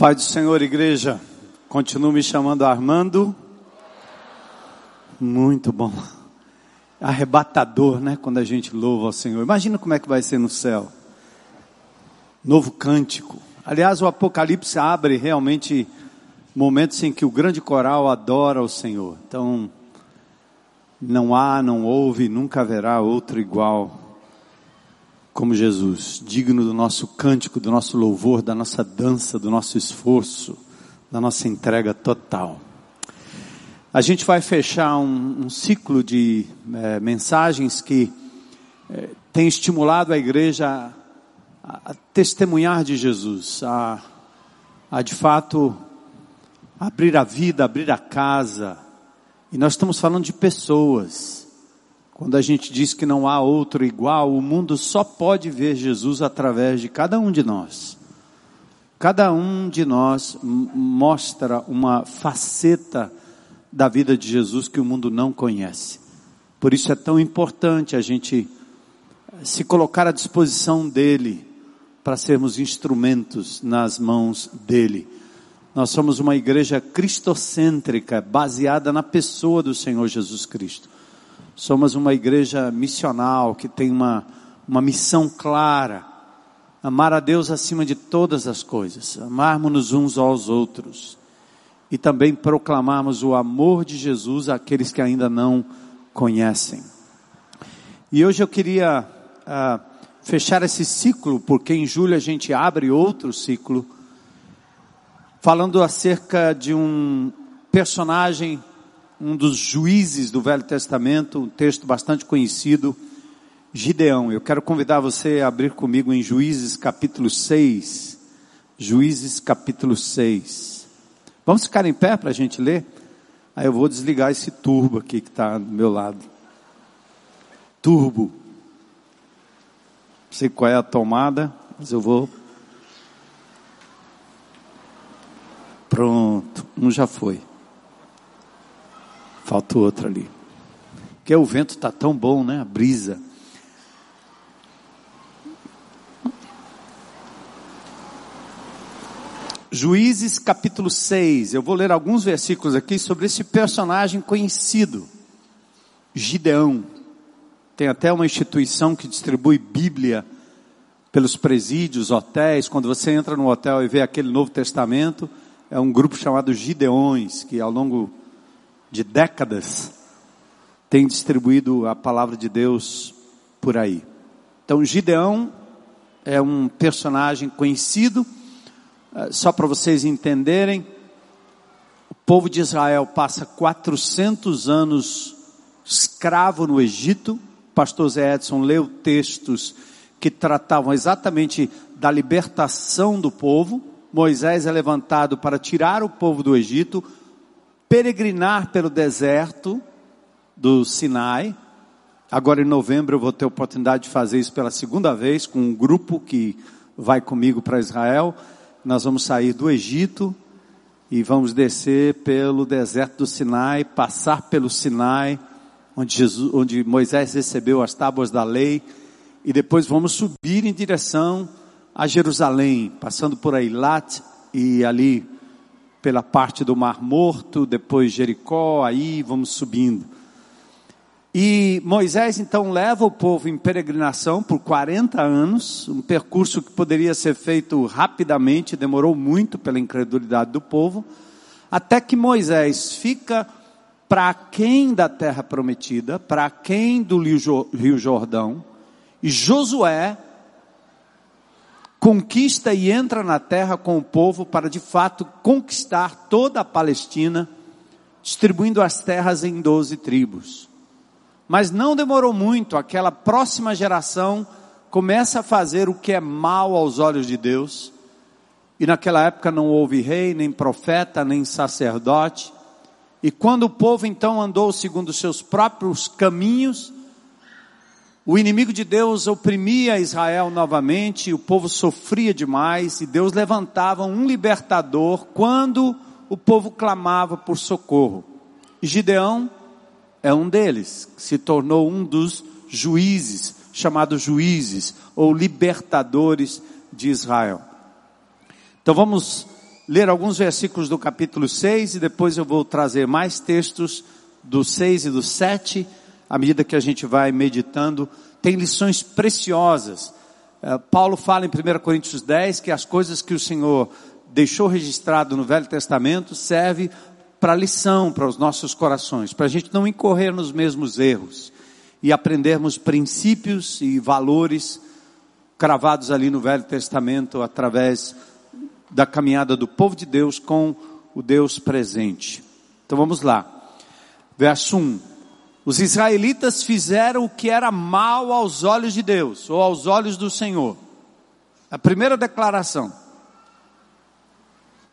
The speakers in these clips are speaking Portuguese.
Pai do Senhor, igreja, continua me chamando Armando. Muito bom. Arrebatador, né? Quando a gente louva ao Senhor. Imagina como é que vai ser no céu. Novo cântico. Aliás, o Apocalipse abre realmente momentos em que o grande coral adora o Senhor. Então, não há, não houve, nunca haverá outro igual como Jesus, digno do nosso cântico, do nosso louvor, da nossa dança, do nosso esforço, da nossa entrega total. A gente vai fechar um, um ciclo de é, mensagens que é, tem estimulado a igreja a, a testemunhar de Jesus, a, a de fato abrir a vida, abrir a casa. E nós estamos falando de pessoas quando a gente diz que não há outro igual, o mundo só pode ver Jesus através de cada um de nós. Cada um de nós mostra uma faceta da vida de Jesus que o mundo não conhece. Por isso é tão importante a gente se colocar à disposição dele para sermos instrumentos nas mãos dele. Nós somos uma igreja cristocêntrica, baseada na pessoa do Senhor Jesus Cristo. Somos uma igreja missional que tem uma, uma missão clara. Amar a Deus acima de todas as coisas. Amarmos-nos uns aos outros. E também proclamarmos o amor de Jesus àqueles que ainda não conhecem. E hoje eu queria uh, fechar esse ciclo, porque em julho a gente abre outro ciclo, falando acerca de um personagem um dos juízes do Velho Testamento, um texto bastante conhecido, Gideão. Eu quero convidar você a abrir comigo em Juízes capítulo 6. Juízes capítulo 6. Vamos ficar em pé para a gente ler? Aí eu vou desligar esse turbo aqui que está do meu lado. Turbo. Não sei qual é a tomada, mas eu vou. Pronto, um já foi. Falta outra ali. Porque o vento está tão bom, né? A brisa. Juízes capítulo 6. Eu vou ler alguns versículos aqui sobre esse personagem conhecido. Gideão. Tem até uma instituição que distribui Bíblia pelos presídios, hotéis. Quando você entra no hotel e vê aquele Novo Testamento, é um grupo chamado Gideões, que ao longo de décadas, tem distribuído a palavra de Deus por aí. Então, Gideão é um personagem conhecido, eh, só para vocês entenderem, o povo de Israel passa 400 anos escravo no Egito. O pastor Zé Edson leu textos que tratavam exatamente da libertação do povo. Moisés é levantado para tirar o povo do Egito, peregrinar pelo deserto do Sinai. Agora em novembro eu vou ter a oportunidade de fazer isso pela segunda vez com um grupo que vai comigo para Israel. Nós vamos sair do Egito e vamos descer pelo deserto do Sinai, passar pelo Sinai, onde, Jesus, onde Moisés recebeu as tábuas da lei, e depois vamos subir em direção a Jerusalém, passando por Eilat e ali pela parte do Mar Morto, depois Jericó, aí vamos subindo. E Moisés então leva o povo em peregrinação por 40 anos, um percurso que poderia ser feito rapidamente, demorou muito pela incredulidade do povo, até que Moisés fica para quem da terra prometida, para quem do Rio Jordão, e Josué conquista e entra na terra com o povo para de fato conquistar toda a Palestina, distribuindo as terras em doze tribos. Mas não demorou muito, aquela próxima geração começa a fazer o que é mal aos olhos de Deus. E naquela época não houve rei, nem profeta, nem sacerdote. E quando o povo então andou segundo seus próprios caminhos, o inimigo de Deus oprimia Israel novamente, o povo sofria demais e Deus levantava um libertador quando o povo clamava por socorro. Gideão é um deles, se tornou um dos juízes, chamados juízes ou libertadores de Israel. Então vamos ler alguns versículos do capítulo 6 e depois eu vou trazer mais textos do 6 e do 7, à medida que a gente vai meditando. Tem lições preciosas. Uh, Paulo fala em 1 Coríntios 10 que as coisas que o Senhor deixou registrado no Velho Testamento serve para lição para os nossos corações, para a gente não incorrer nos mesmos erros e aprendermos princípios e valores cravados ali no Velho Testamento através da caminhada do povo de Deus com o Deus presente. Então vamos lá. Verso 1. Os israelitas fizeram o que era mal aos olhos de Deus, ou aos olhos do Senhor. A primeira declaração.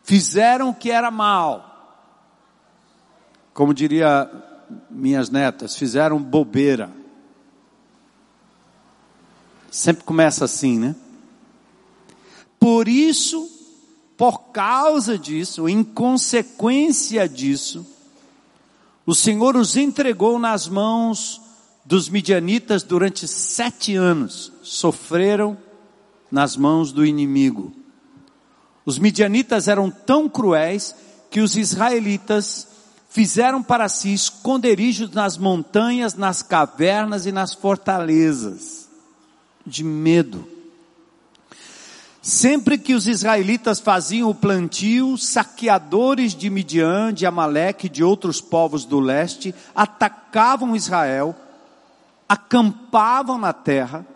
Fizeram o que era mal. Como diria minhas netas, fizeram bobeira. Sempre começa assim, né? Por isso, por causa disso, em consequência disso, o Senhor os entregou nas mãos dos midianitas durante sete anos. Sofreram nas mãos do inimigo. Os midianitas eram tão cruéis que os israelitas fizeram para si esconderijos nas montanhas, nas cavernas e nas fortalezas de medo. Sempre que os israelitas faziam o plantio, saqueadores de Midian, de Amaleque e de outros povos do leste atacavam Israel, acampavam na terra,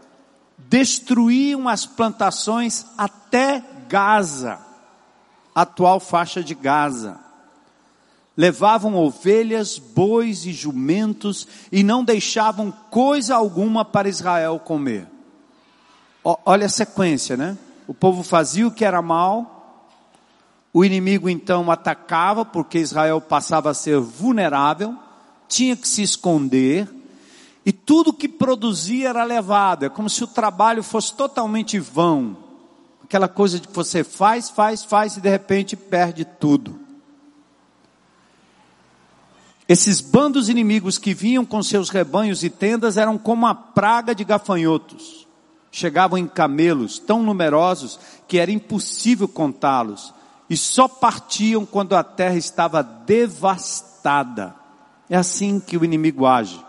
destruíam as plantações até Gaza, atual faixa de Gaza. Levavam ovelhas, bois e jumentos e não deixavam coisa alguma para Israel comer. Olha a sequência, né? O povo fazia o que era mal, o inimigo então atacava, porque Israel passava a ser vulnerável, tinha que se esconder, e tudo que produzia era levado, é como se o trabalho fosse totalmente vão. Aquela coisa de que você faz, faz, faz e de repente perde tudo. Esses bandos inimigos que vinham com seus rebanhos e tendas eram como a praga de gafanhotos chegavam em camelos tão numerosos que era impossível contá-los, e só partiam quando a terra estava devastada. É assim que o inimigo age.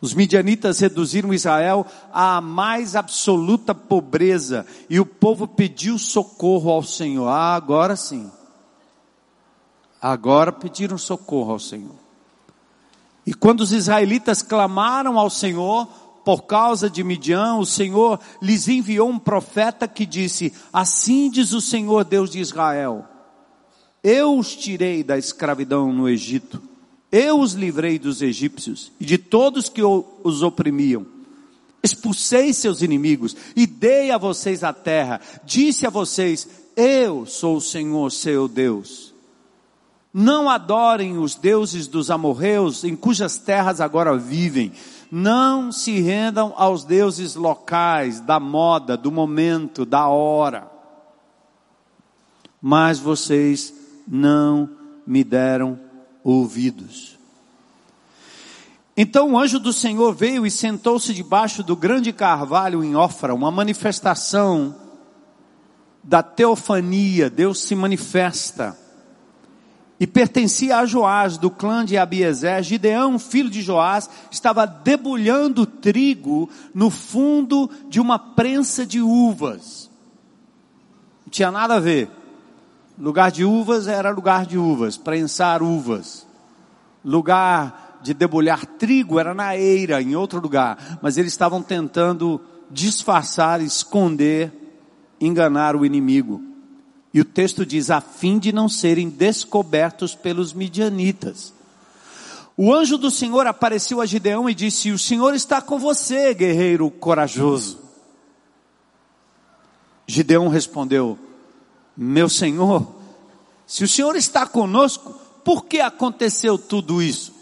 Os midianitas reduziram Israel à mais absoluta pobreza e o povo pediu socorro ao Senhor. Ah, agora sim. Agora pediram socorro ao Senhor. E quando os israelitas clamaram ao Senhor, por causa de Midian, o Senhor lhes enviou um profeta que disse: Assim diz o Senhor Deus de Israel: Eu os tirei da escravidão no Egito, eu os livrei dos egípcios e de todos que os oprimiam. Expulsei seus inimigos e dei a vocês a terra. Disse a vocês: Eu sou o Senhor seu Deus. Não adorem os deuses dos amorreus em cujas terras agora vivem não se rendam aos deuses locais, da moda, do momento, da hora. Mas vocês não me deram ouvidos. Então o anjo do Senhor veio e sentou-se debaixo do grande carvalho em Ofra, uma manifestação da teofania, Deus se manifesta e pertencia a Joás, do clã de Abiezer, Gideão, filho de Joás, estava debulhando trigo no fundo de uma prensa de uvas. Não tinha nada a ver. Lugar de uvas era lugar de uvas, prensar uvas. Lugar de debulhar trigo era na eira, em outro lugar. Mas eles estavam tentando disfarçar, esconder, enganar o inimigo. E o texto diz, a fim de não serem descobertos pelos midianitas. O anjo do Senhor apareceu a Gideão e disse: O Senhor está com você, guerreiro corajoso. Gideão respondeu: Meu Senhor, se o Senhor está conosco, por que aconteceu tudo isso?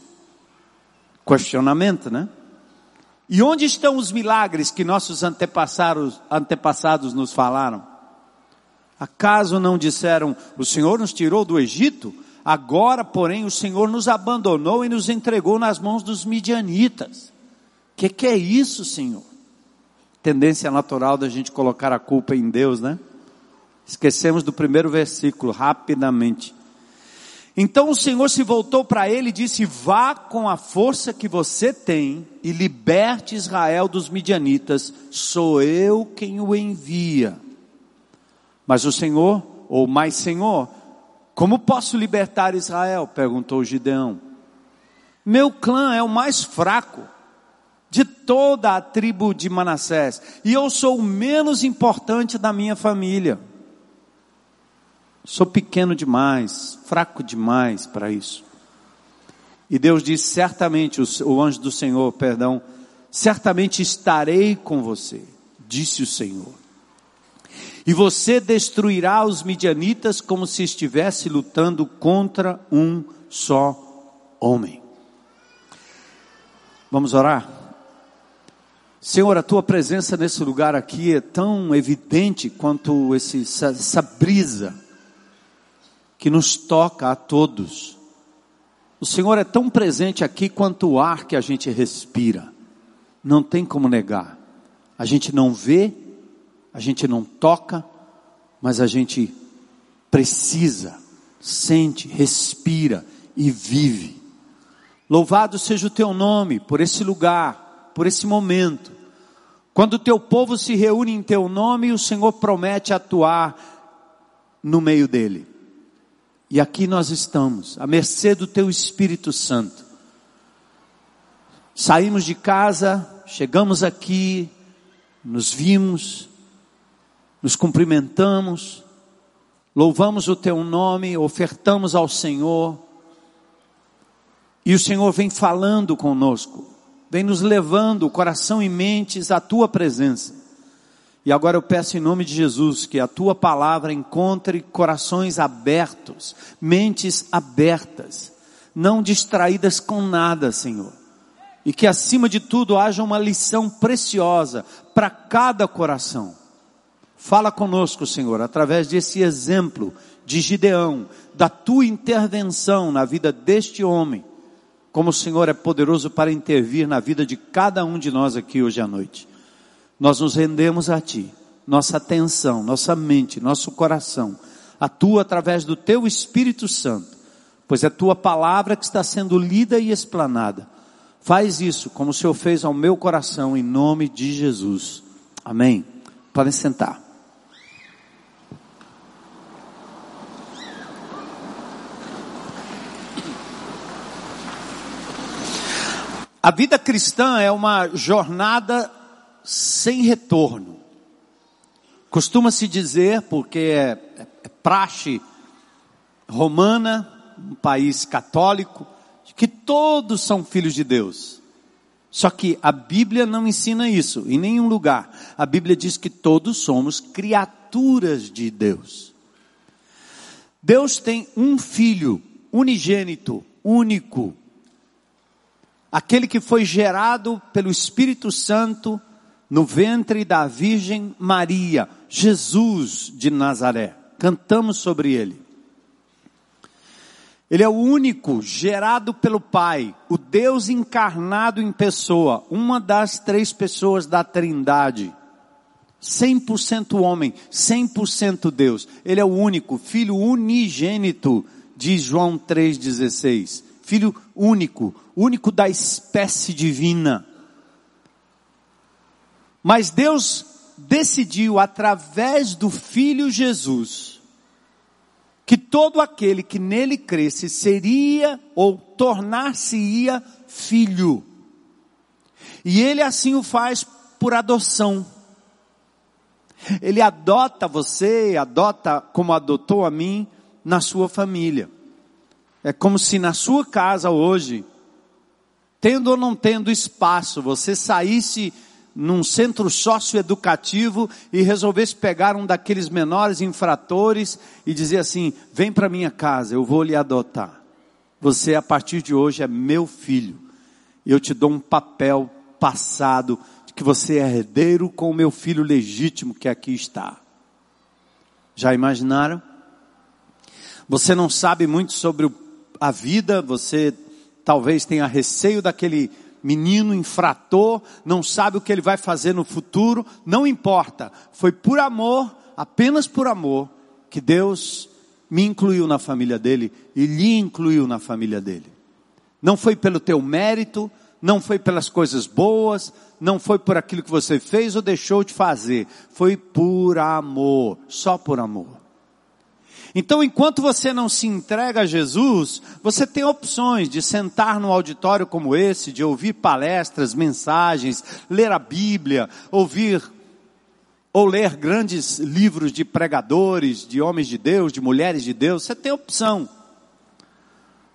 Questionamento, né? E onde estão os milagres que nossos antepassados, antepassados nos falaram? Acaso não disseram, o Senhor nos tirou do Egito? Agora, porém, o Senhor nos abandonou e nos entregou nas mãos dos midianitas. Que que é isso, Senhor? Tendência natural da gente colocar a culpa em Deus, né? Esquecemos do primeiro versículo, rapidamente. Então o Senhor se voltou para ele e disse: Vá com a força que você tem e liberte Israel dos midianitas, sou eu quem o envia. Mas o Senhor, ou mais Senhor, como posso libertar Israel? perguntou Gideão. Meu clã é o mais fraco de toda a tribo de Manassés, e eu sou o menos importante da minha família. Sou pequeno demais, fraco demais para isso. E Deus disse: certamente, o anjo do Senhor, perdão, certamente estarei com você, disse o Senhor. E você destruirá os midianitas como se estivesse lutando contra um só homem. Vamos orar? Senhor, a tua presença nesse lugar aqui é tão evidente quanto esse, essa, essa brisa que nos toca a todos. O Senhor é tão presente aqui quanto o ar que a gente respira. Não tem como negar. A gente não vê, a gente não toca, mas a gente precisa, sente, respira e vive. Louvado seja o teu nome por esse lugar, por esse momento. Quando o teu povo se reúne em teu nome, o Senhor promete atuar no meio dele. E aqui nós estamos, à mercê do Teu Espírito Santo. Saímos de casa, chegamos aqui, nos vimos, nos cumprimentamos, louvamos o Teu nome, ofertamos ao Senhor, e o Senhor vem falando conosco, vem nos levando coração e mentes à Tua presença. E agora eu peço em nome de Jesus que a tua palavra encontre corações abertos, mentes abertas, não distraídas com nada, Senhor. E que acima de tudo haja uma lição preciosa para cada coração. Fala conosco, Senhor, através desse exemplo de Gideão, da tua intervenção na vida deste homem, como o Senhor é poderoso para intervir na vida de cada um de nós aqui hoje à noite. Nós nos rendemos a Ti, nossa atenção, nossa mente, nosso coração, atua através do Teu Espírito Santo, pois é Tua palavra que está sendo lida e explanada. Faz isso como o Senhor fez ao meu coração, em nome de Jesus. Amém. Podem sentar. A vida cristã é uma jornada sem retorno. Costuma-se dizer, porque é, é, é praxe romana, um país católico, que todos são filhos de Deus. Só que a Bíblia não ensina isso em nenhum lugar. A Bíblia diz que todos somos criaturas de Deus. Deus tem um filho unigênito, único. Aquele que foi gerado pelo Espírito Santo no ventre da Virgem Maria, Jesus de Nazaré. Cantamos sobre ele. Ele é o único gerado pelo Pai, o Deus encarnado em pessoa, uma das três pessoas da Trindade. 100% homem, 100% Deus. Ele é o único, filho unigênito, diz João 3,16. Filho único, único da espécie divina. Mas Deus decidiu, através do Filho Jesus, que todo aquele que nele cresce seria ou tornar-se-ia filho. E ele assim o faz por adoção. Ele adota você, adota como adotou a mim, na sua família. É como se na sua casa hoje, tendo ou não tendo espaço, você saísse num centro socioeducativo e resolvesse pegar um daqueles menores infratores e dizer assim: vem para minha casa, eu vou lhe adotar. Você a partir de hoje é meu filho. E eu te dou um papel passado de que você é herdeiro com o meu filho legítimo que aqui está. Já imaginaram? Você não sabe muito sobre a vida, você talvez tenha receio daquele menino infrator, não sabe o que ele vai fazer no futuro, não importa. Foi por amor, apenas por amor, que Deus me incluiu na família dele e lhe incluiu na família dele. Não foi pelo teu mérito, não foi pelas coisas boas, não foi por aquilo que você fez ou deixou de fazer, foi por amor, só por amor. Então, enquanto você não se entrega a Jesus, você tem opções de sentar num auditório como esse, de ouvir palestras, mensagens, ler a Bíblia, ouvir ou ler grandes livros de pregadores, de homens de Deus, de mulheres de Deus. Você tem opção.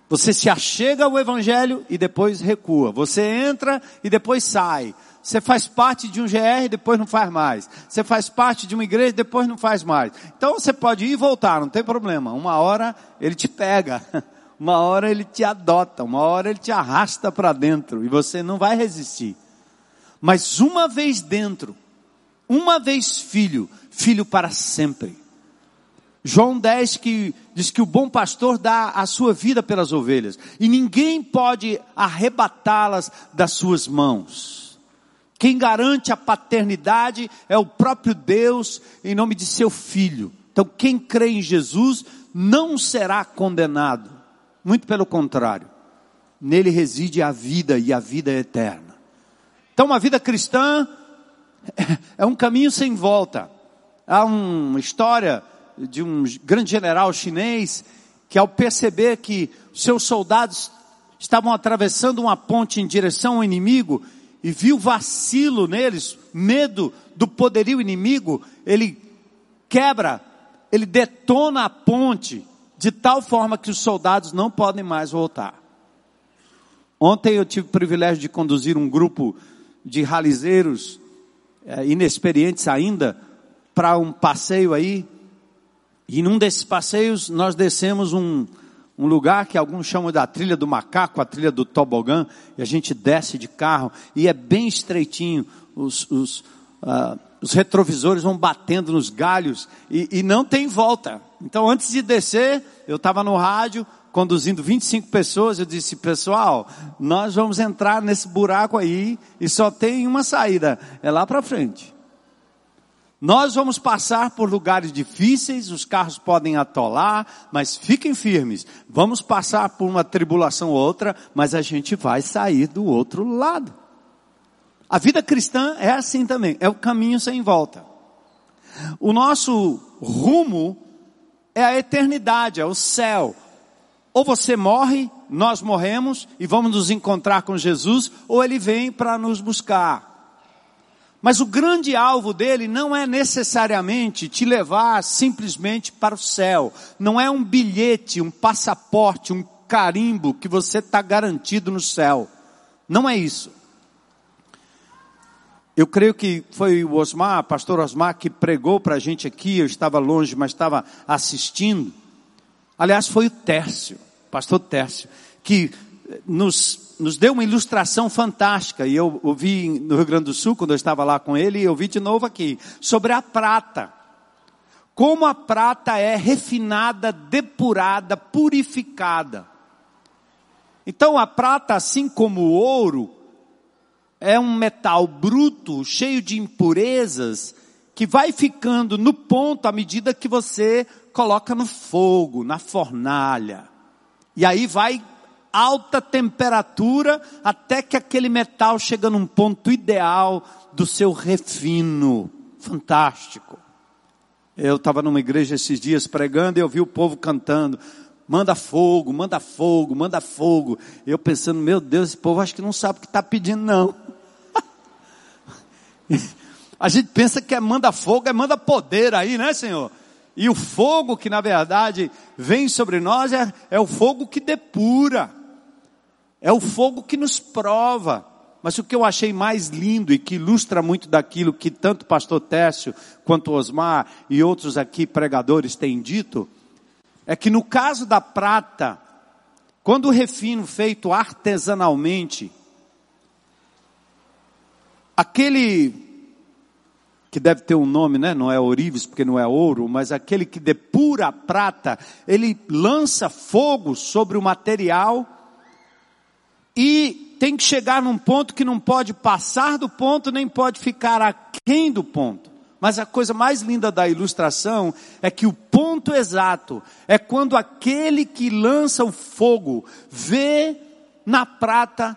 Você se achega ao Evangelho e depois recua. Você entra e depois sai. Você faz parte de um GR, depois não faz mais. Você faz parte de uma igreja, depois não faz mais. Então você pode ir e voltar, não tem problema. Uma hora ele te pega, uma hora ele te adota, uma hora ele te arrasta para dentro e você não vai resistir. Mas uma vez dentro, uma vez filho, filho para sempre. João 10 que diz que o bom pastor dá a sua vida pelas ovelhas e ninguém pode arrebatá-las das suas mãos. Quem garante a paternidade é o próprio Deus em nome de seu filho. Então, quem crê em Jesus não será condenado. Muito pelo contrário. Nele reside a vida e a vida é eterna. Então, uma vida cristã é um caminho sem volta. Há uma história de um grande general chinês que ao perceber que seus soldados estavam atravessando uma ponte em direção ao inimigo, e viu vacilo neles, medo do poderio inimigo, ele quebra, ele detona a ponte, de tal forma que os soldados não podem mais voltar. Ontem eu tive o privilégio de conduzir um grupo de ralizeiros, é, inexperientes ainda, para um passeio aí, e num desses passeios nós descemos um, um lugar que alguns chamam da trilha do macaco, a trilha do tobogã, e a gente desce de carro, e é bem estreitinho, os, os, uh, os retrovisores vão batendo nos galhos, e, e não tem volta. Então antes de descer, eu estava no rádio, conduzindo 25 pessoas, eu disse, pessoal, nós vamos entrar nesse buraco aí, e só tem uma saída, é lá para frente. Nós vamos passar por lugares difíceis, os carros podem atolar, mas fiquem firmes. Vamos passar por uma tribulação ou outra, mas a gente vai sair do outro lado. A vida cristã é assim também, é o caminho sem volta. O nosso rumo é a eternidade, é o céu. Ou você morre, nós morremos e vamos nos encontrar com Jesus, ou ele vem para nos buscar. Mas o grande alvo dele não é necessariamente te levar simplesmente para o céu. Não é um bilhete, um passaporte, um carimbo que você está garantido no céu. Não é isso. Eu creio que foi o Osmar, pastor Osmar, que pregou para a gente aqui. Eu estava longe, mas estava assistindo. Aliás, foi o Tércio, pastor Tércio, que nos nos deu uma ilustração fantástica, e eu ouvi no Rio Grande do Sul, quando eu estava lá com ele, e eu vi de novo aqui, sobre a prata. Como a prata é refinada, depurada, purificada. Então a prata, assim como o ouro, é um metal bruto, cheio de impurezas, que vai ficando no ponto à medida que você coloca no fogo, na fornalha. E aí vai alta temperatura até que aquele metal chega num ponto ideal do seu refino. Fantástico. Eu estava numa igreja esses dias pregando e eu vi o povo cantando. Manda fogo, manda fogo, manda fogo. Eu pensando, meu Deus, esse povo acho que não sabe o que está pedindo, não. A gente pensa que é manda fogo, é manda poder aí, né, Senhor? E o fogo que na verdade vem sobre nós é, é o fogo que depura. É o fogo que nos prova. Mas o que eu achei mais lindo e que ilustra muito daquilo que tanto o pastor Técio quanto Osmar e outros aqui pregadores têm dito, é que no caso da prata, quando o refino feito artesanalmente, aquele que deve ter um nome, né? Não é ourives porque não é ouro, mas aquele que depura a prata, ele lança fogo sobre o material e tem que chegar num ponto que não pode passar do ponto, nem pode ficar aquém do ponto. Mas a coisa mais linda da ilustração é que o ponto exato é quando aquele que lança o fogo vê na prata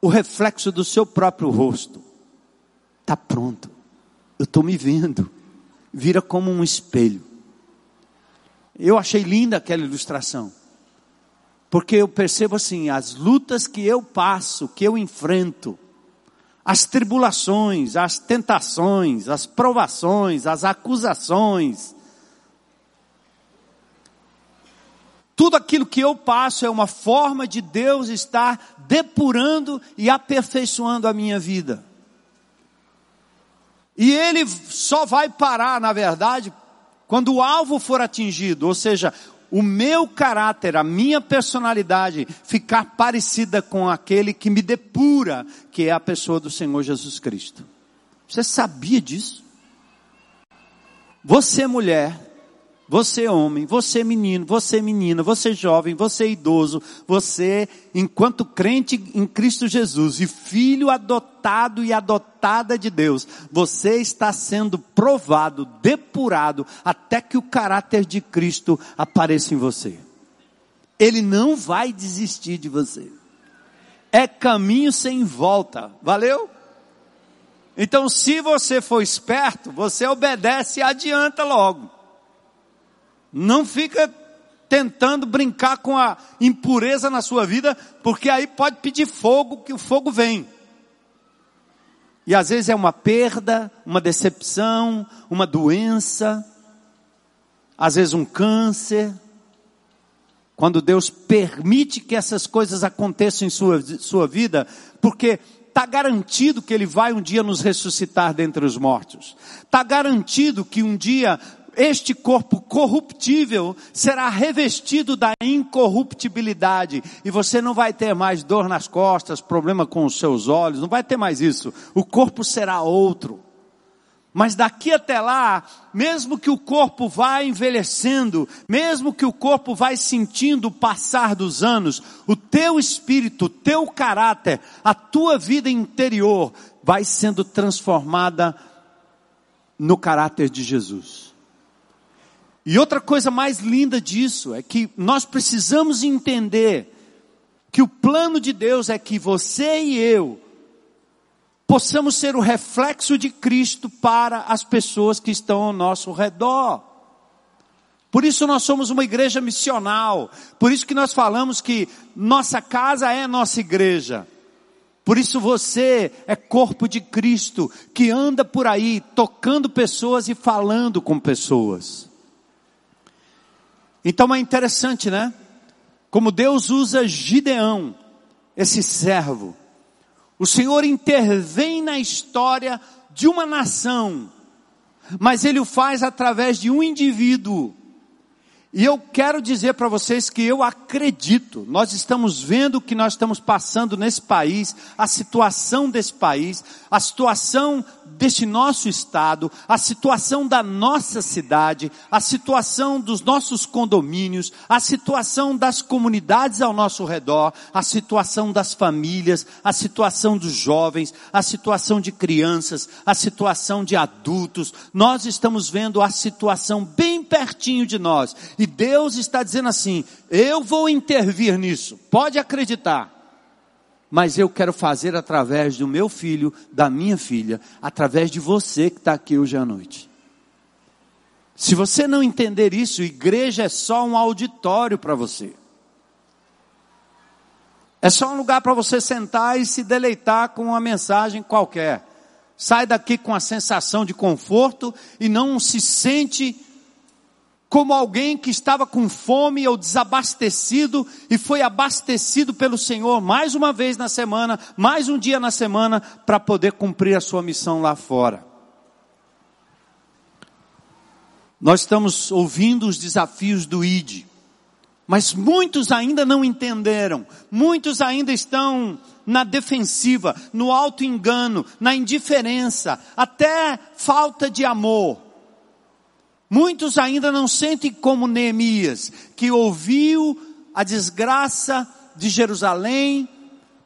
o reflexo do seu próprio rosto. Está pronto. Eu estou me vendo. Vira como um espelho. Eu achei linda aquela ilustração. Porque eu percebo assim, as lutas que eu passo, que eu enfrento, as tribulações, as tentações, as provações, as acusações, tudo aquilo que eu passo é uma forma de Deus estar depurando e aperfeiçoando a minha vida. E ele só vai parar, na verdade, quando o alvo for atingido, ou seja, o meu caráter, a minha personalidade ficar parecida com aquele que me depura, que é a pessoa do Senhor Jesus Cristo. Você sabia disso? Você mulher, você homem, você menino, você menina, você jovem, você idoso, você, enquanto crente em Cristo Jesus e filho adotado e adotada de Deus, você está sendo provado, depurado, até que o caráter de Cristo apareça em você. Ele não vai desistir de você. É caminho sem volta. Valeu? Então, se você for esperto, você obedece e adianta logo. Não fica tentando brincar com a impureza na sua vida, porque aí pode pedir fogo, que o fogo vem. E às vezes é uma perda, uma decepção, uma doença, às vezes um câncer. Quando Deus permite que essas coisas aconteçam em sua, sua vida, porque está garantido que Ele vai um dia nos ressuscitar dentre os mortos. Está garantido que um dia este corpo corruptível será revestido da incorruptibilidade e você não vai ter mais dor nas costas, problema com os seus olhos, não vai ter mais isso. O corpo será outro. Mas daqui até lá, mesmo que o corpo vá envelhecendo, mesmo que o corpo vai sentindo o passar dos anos, o teu espírito, o teu caráter, a tua vida interior vai sendo transformada no caráter de Jesus. E outra coisa mais linda disso é que nós precisamos entender que o plano de Deus é que você e eu possamos ser o reflexo de Cristo para as pessoas que estão ao nosso redor. Por isso nós somos uma igreja missional. Por isso que nós falamos que nossa casa é nossa igreja. Por isso você é corpo de Cristo que anda por aí tocando pessoas e falando com pessoas. Então é interessante, né? Como Deus usa Gideão, esse servo. O Senhor intervém na história de uma nação, mas Ele o faz através de um indivíduo e eu quero dizer para vocês que eu acredito, nós estamos vendo o que nós estamos passando nesse país, a situação desse país, a situação deste nosso estado, a situação da nossa cidade, a situação dos nossos condomínios, a situação das comunidades ao nosso redor, a situação das famílias, a situação dos jovens, a situação de crianças, a situação de adultos. Nós estamos vendo a situação bem pertinho de nós. E Deus está dizendo assim: eu vou intervir nisso, pode acreditar. Mas eu quero fazer através do meu filho, da minha filha, através de você que está aqui hoje à noite. Se você não entender isso, igreja é só um auditório para você. É só um lugar para você sentar e se deleitar com uma mensagem qualquer. Sai daqui com a sensação de conforto e não se sente como alguém que estava com fome ou desabastecido e foi abastecido pelo Senhor mais uma vez na semana, mais um dia na semana, para poder cumprir a sua missão lá fora. Nós estamos ouvindo os desafios do ID, mas muitos ainda não entenderam, muitos ainda estão na defensiva, no auto engano, na indiferença, até falta de amor. Muitos ainda não sentem como Neemias, que ouviu a desgraça de Jerusalém,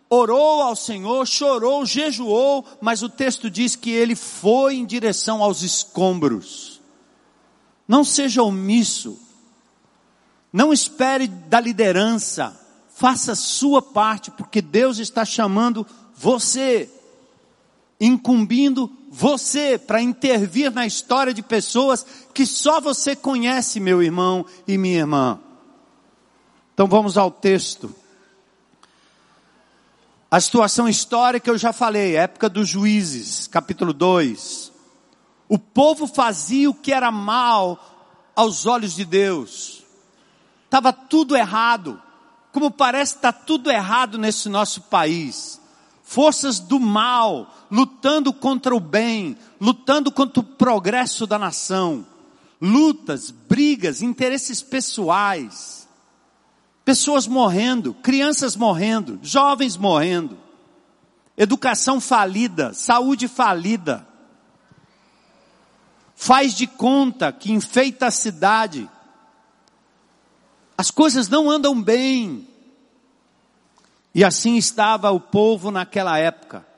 orou ao Senhor, chorou, jejuou, mas o texto diz que ele foi em direção aos escombros. Não seja omisso. Não espere da liderança. Faça sua parte, porque Deus está chamando você, incumbindo você para intervir na história de pessoas que só você conhece, meu irmão e minha irmã. Então vamos ao texto. A situação histórica eu já falei, época dos juízes, capítulo 2. O povo fazia o que era mal aos olhos de Deus. Estava tudo errado. Como parece estar tá tudo errado nesse nosso país. Forças do mal lutando contra o bem, lutando contra o progresso da nação. Lutas, brigas, interesses pessoais Pessoas morrendo, crianças morrendo, jovens morrendo, educação falida, saúde falida. Faz de conta que enfeita a cidade. As coisas não andam bem. E assim estava o povo naquela época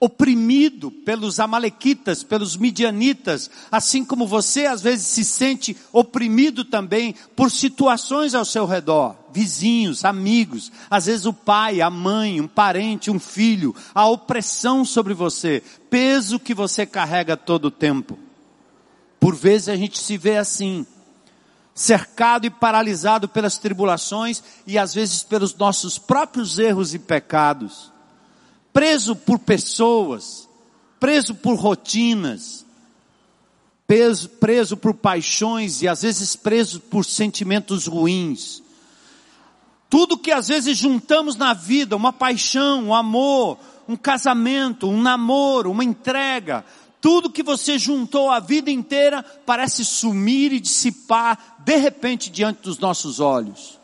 oprimido pelos amalequitas, pelos midianitas, assim como você às vezes se sente oprimido também por situações ao seu redor, vizinhos, amigos, às vezes o pai, a mãe, um parente, um filho, a opressão sobre você, peso que você carrega todo o tempo. Por vezes a gente se vê assim, cercado e paralisado pelas tribulações e às vezes pelos nossos próprios erros e pecados preso por pessoas, preso por rotinas, preso, preso por paixões e às vezes preso por sentimentos ruins. Tudo que às vezes juntamos na vida, uma paixão, um amor, um casamento, um namoro, uma entrega, tudo que você juntou a vida inteira parece sumir e dissipar de repente diante dos nossos olhos.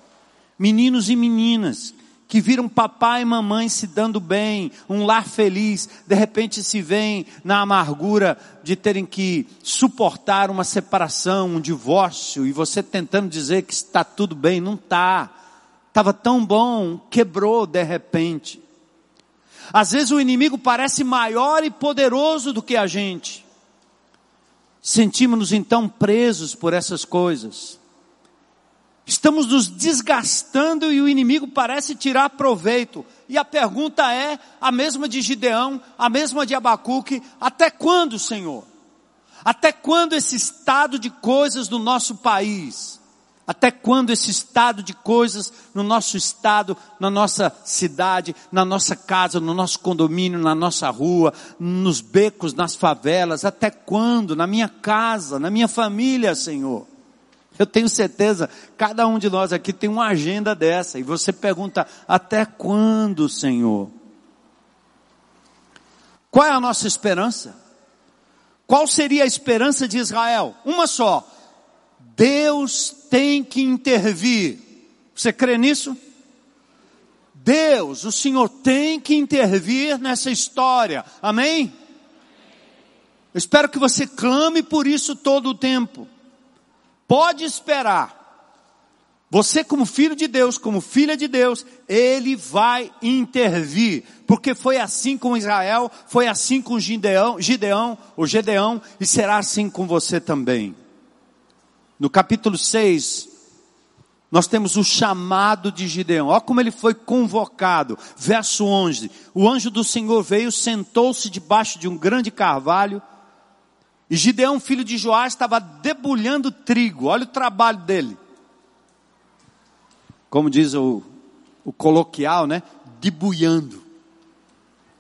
Meninos e meninas que viram papai e mamãe se dando bem, um lar feliz, de repente se veem na amargura de terem que suportar uma separação, um divórcio, e você tentando dizer que está tudo bem, não está. Estava tão bom, quebrou de repente. Às vezes o inimigo parece maior e poderoso do que a gente. Sentimos-nos então presos por essas coisas. Estamos nos desgastando e o inimigo parece tirar proveito. E a pergunta é a mesma de Gideão, a mesma de Abacuque: até quando, Senhor? Até quando esse estado de coisas no nosso país? Até quando esse estado de coisas no nosso estado, na nossa cidade, na nossa casa, no nosso condomínio, na nossa rua, nos becos, nas favelas? Até quando? Na minha casa, na minha família, Senhor? Eu tenho certeza, cada um de nós aqui tem uma agenda dessa, e você pergunta: até quando, Senhor? Qual é a nossa esperança? Qual seria a esperança de Israel? Uma só. Deus tem que intervir. Você crê nisso? Deus, o Senhor tem que intervir nessa história. Amém? Eu espero que você clame por isso todo o tempo pode esperar. Você, como filho de Deus, como filha de Deus, Ele vai intervir. Porque foi assim com Israel, foi assim com Gideão, Gideão, o Gedeão, e será assim com você também. No capítulo 6, nós temos o chamado de Gideão. Olha como ele foi convocado. Verso 11. O anjo do Senhor veio, sentou-se debaixo de um grande carvalho e Gideão, filho de Joás, estava debulhando trigo. Olha o trabalho dele. Como diz o, o coloquial, né? Debulhando.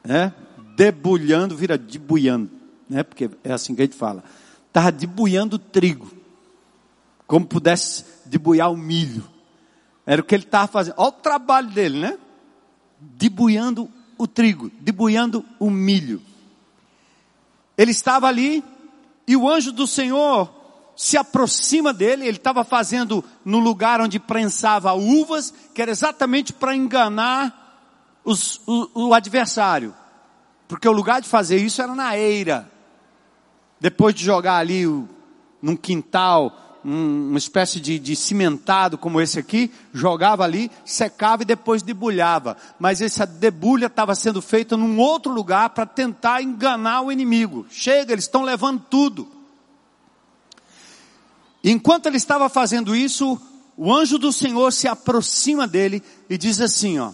Né? Debulhando vira debulhando. Né? Porque é assim que a gente fala. Estava debulhando trigo. Como pudesse debulhar o milho. Era o que ele estava fazendo. Olha o trabalho dele, né? Debulhando o trigo, debulhando o milho. Ele estava ali e o anjo do Senhor se aproxima dele, ele estava fazendo no lugar onde prensava uvas, que era exatamente para enganar os, o, o adversário. Porque o lugar de fazer isso era na eira. Depois de jogar ali o, num quintal um, uma espécie de, de cimentado como esse aqui, jogava ali, secava e depois debulhava. Mas essa debulha estava sendo feita num outro lugar para tentar enganar o inimigo. Chega, eles estão levando tudo. Enquanto ele estava fazendo isso, o anjo do Senhor se aproxima dele e diz assim, ó: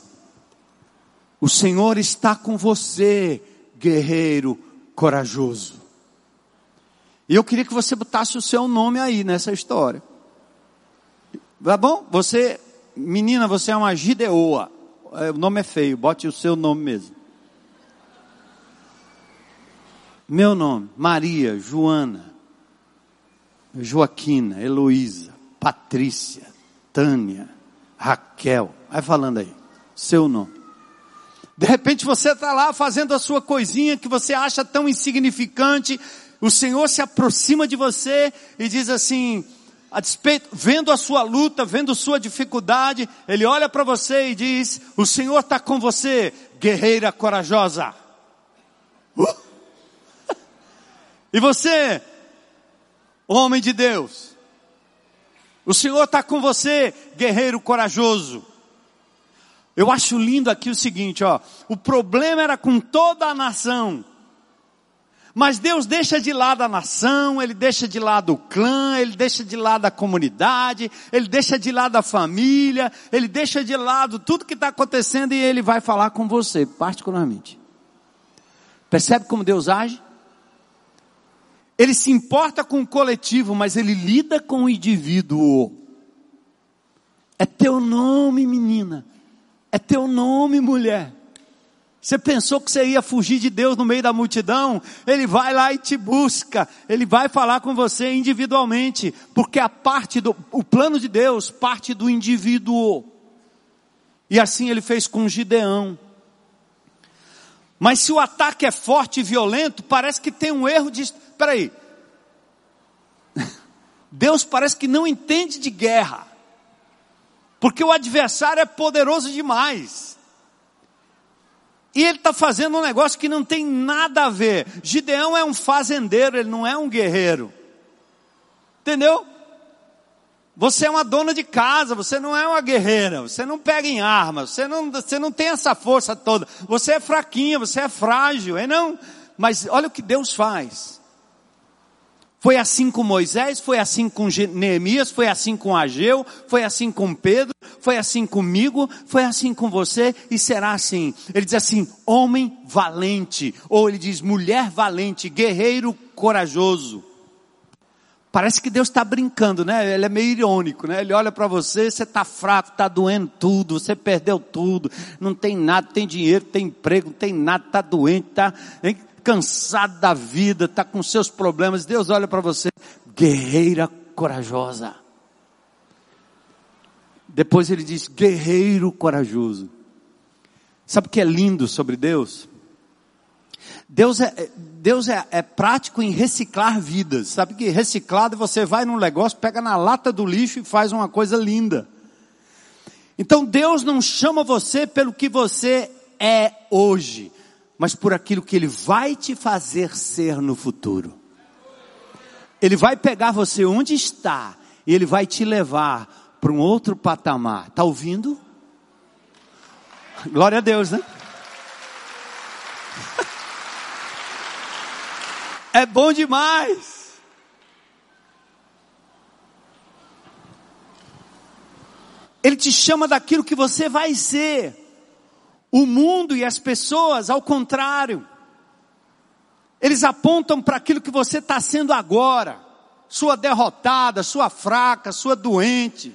O Senhor está com você, guerreiro corajoso. E eu queria que você botasse o seu nome aí nessa história. Tá bom? Você, menina, você é uma Gideoa. É, o nome é feio, bote o seu nome mesmo. Meu nome, Maria, Joana, Joaquina, Heloísa, Patrícia, Tânia, Raquel. Vai falando aí, seu nome. De repente você está lá fazendo a sua coisinha que você acha tão insignificante, o Senhor se aproxima de você e diz assim, a despeito, vendo a sua luta, vendo sua dificuldade, Ele olha para você e diz, o Senhor está com você, guerreira corajosa. Uh! E você, homem de Deus, o Senhor está com você, guerreiro corajoso. Eu acho lindo aqui o seguinte, ó, o problema era com toda a nação, mas Deus deixa de lado a nação, Ele deixa de lado o clã, Ele deixa de lado a comunidade, Ele deixa de lado a família, Ele deixa de lado tudo que está acontecendo e Ele vai falar com você, particularmente. Percebe como Deus age? Ele se importa com o coletivo, mas Ele lida com o indivíduo. É teu nome, menina. É teu nome, mulher. Você pensou que você ia fugir de Deus no meio da multidão? Ele vai lá e te busca. Ele vai falar com você individualmente, porque a parte do o plano de Deus parte do indivíduo. E assim ele fez com Gideão. Mas se o ataque é forte e violento, parece que tem um erro de, peraí. Deus parece que não entende de guerra. Porque o adversário é poderoso demais. E ele está fazendo um negócio que não tem nada a ver. Gideão é um fazendeiro, ele não é um guerreiro. Entendeu? Você é uma dona de casa, você não é uma guerreira, você não pega em armas, você não, você não tem essa força toda. Você é fraquinha, você é frágil, é não? Mas olha o que Deus faz. Foi assim com Moisés, foi assim com Neemias, foi assim com Ageu, foi assim com Pedro, foi assim comigo, foi assim com você e será assim. Ele diz assim: homem valente, ou ele diz mulher valente, guerreiro corajoso. Parece que Deus está brincando, né? Ele é meio irônico, né? Ele olha para você, você está fraco, está doendo tudo, você perdeu tudo, não tem nada, tem dinheiro, tem emprego, não tem nada, está doente, está cansado da vida, está com seus problemas, Deus olha para você, guerreira corajosa. Depois ele diz, guerreiro corajoso. Sabe o que é lindo sobre Deus? Deus é, Deus é, é, prático em reciclar vidas. Sabe que reciclado você vai num negócio, pega na lata do lixo e faz uma coisa linda. Então Deus não chama você pelo que você é hoje mas por aquilo que Ele vai te fazer ser no futuro. Ele vai pegar você onde está e Ele vai te levar para um outro patamar. Está ouvindo? Glória a Deus, né? É bom demais. Ele te chama daquilo que você vai ser. O mundo e as pessoas, ao contrário, eles apontam para aquilo que você está sendo agora, sua derrotada, sua fraca, sua doente.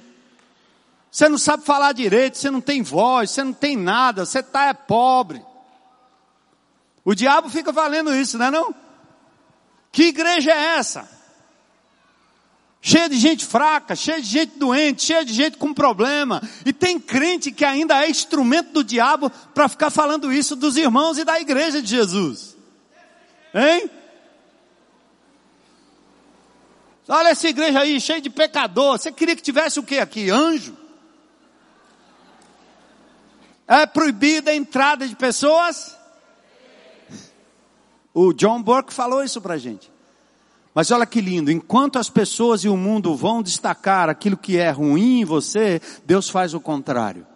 Você não sabe falar direito, você não tem voz, você não tem nada, você está é pobre. O diabo fica valendo isso, não é não? Que igreja é essa? Cheia de gente fraca, cheia de gente doente, cheia de gente com problema. E tem crente que ainda é instrumento do diabo para ficar falando isso dos irmãos e da igreja de Jesus. Hein? Olha essa igreja aí, cheia de pecador. Você queria que tivesse o que aqui? Anjo? É proibida a entrada de pessoas? O John Burke falou isso pra gente. Mas olha que lindo, enquanto as pessoas e o mundo vão destacar aquilo que é ruim em você, Deus faz o contrário.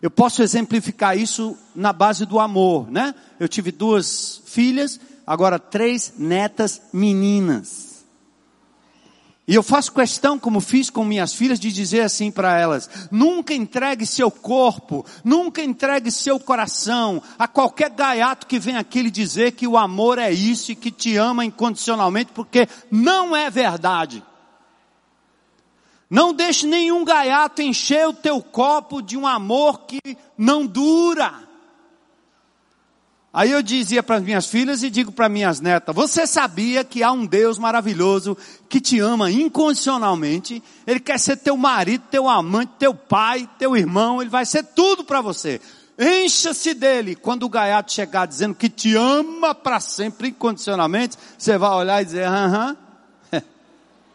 Eu posso exemplificar isso na base do amor, né? Eu tive duas filhas, agora três netas meninas. E eu faço questão, como fiz com minhas filhas, de dizer assim para elas: nunca entregue seu corpo, nunca entregue seu coração a qualquer gaiato que venha aqui lhe dizer que o amor é isso e que te ama incondicionalmente, porque não é verdade. Não deixe nenhum gaiato encher o teu copo de um amor que não dura. Aí eu dizia para as minhas filhas e digo para minhas netas: você sabia que há um Deus maravilhoso que te ama incondicionalmente? Ele quer ser teu marido, teu amante, teu pai, teu irmão, ele vai ser tudo para você. Encha-se dele. Quando o gaiato chegar dizendo que te ama para sempre incondicionalmente, você vai olhar e dizer: aham,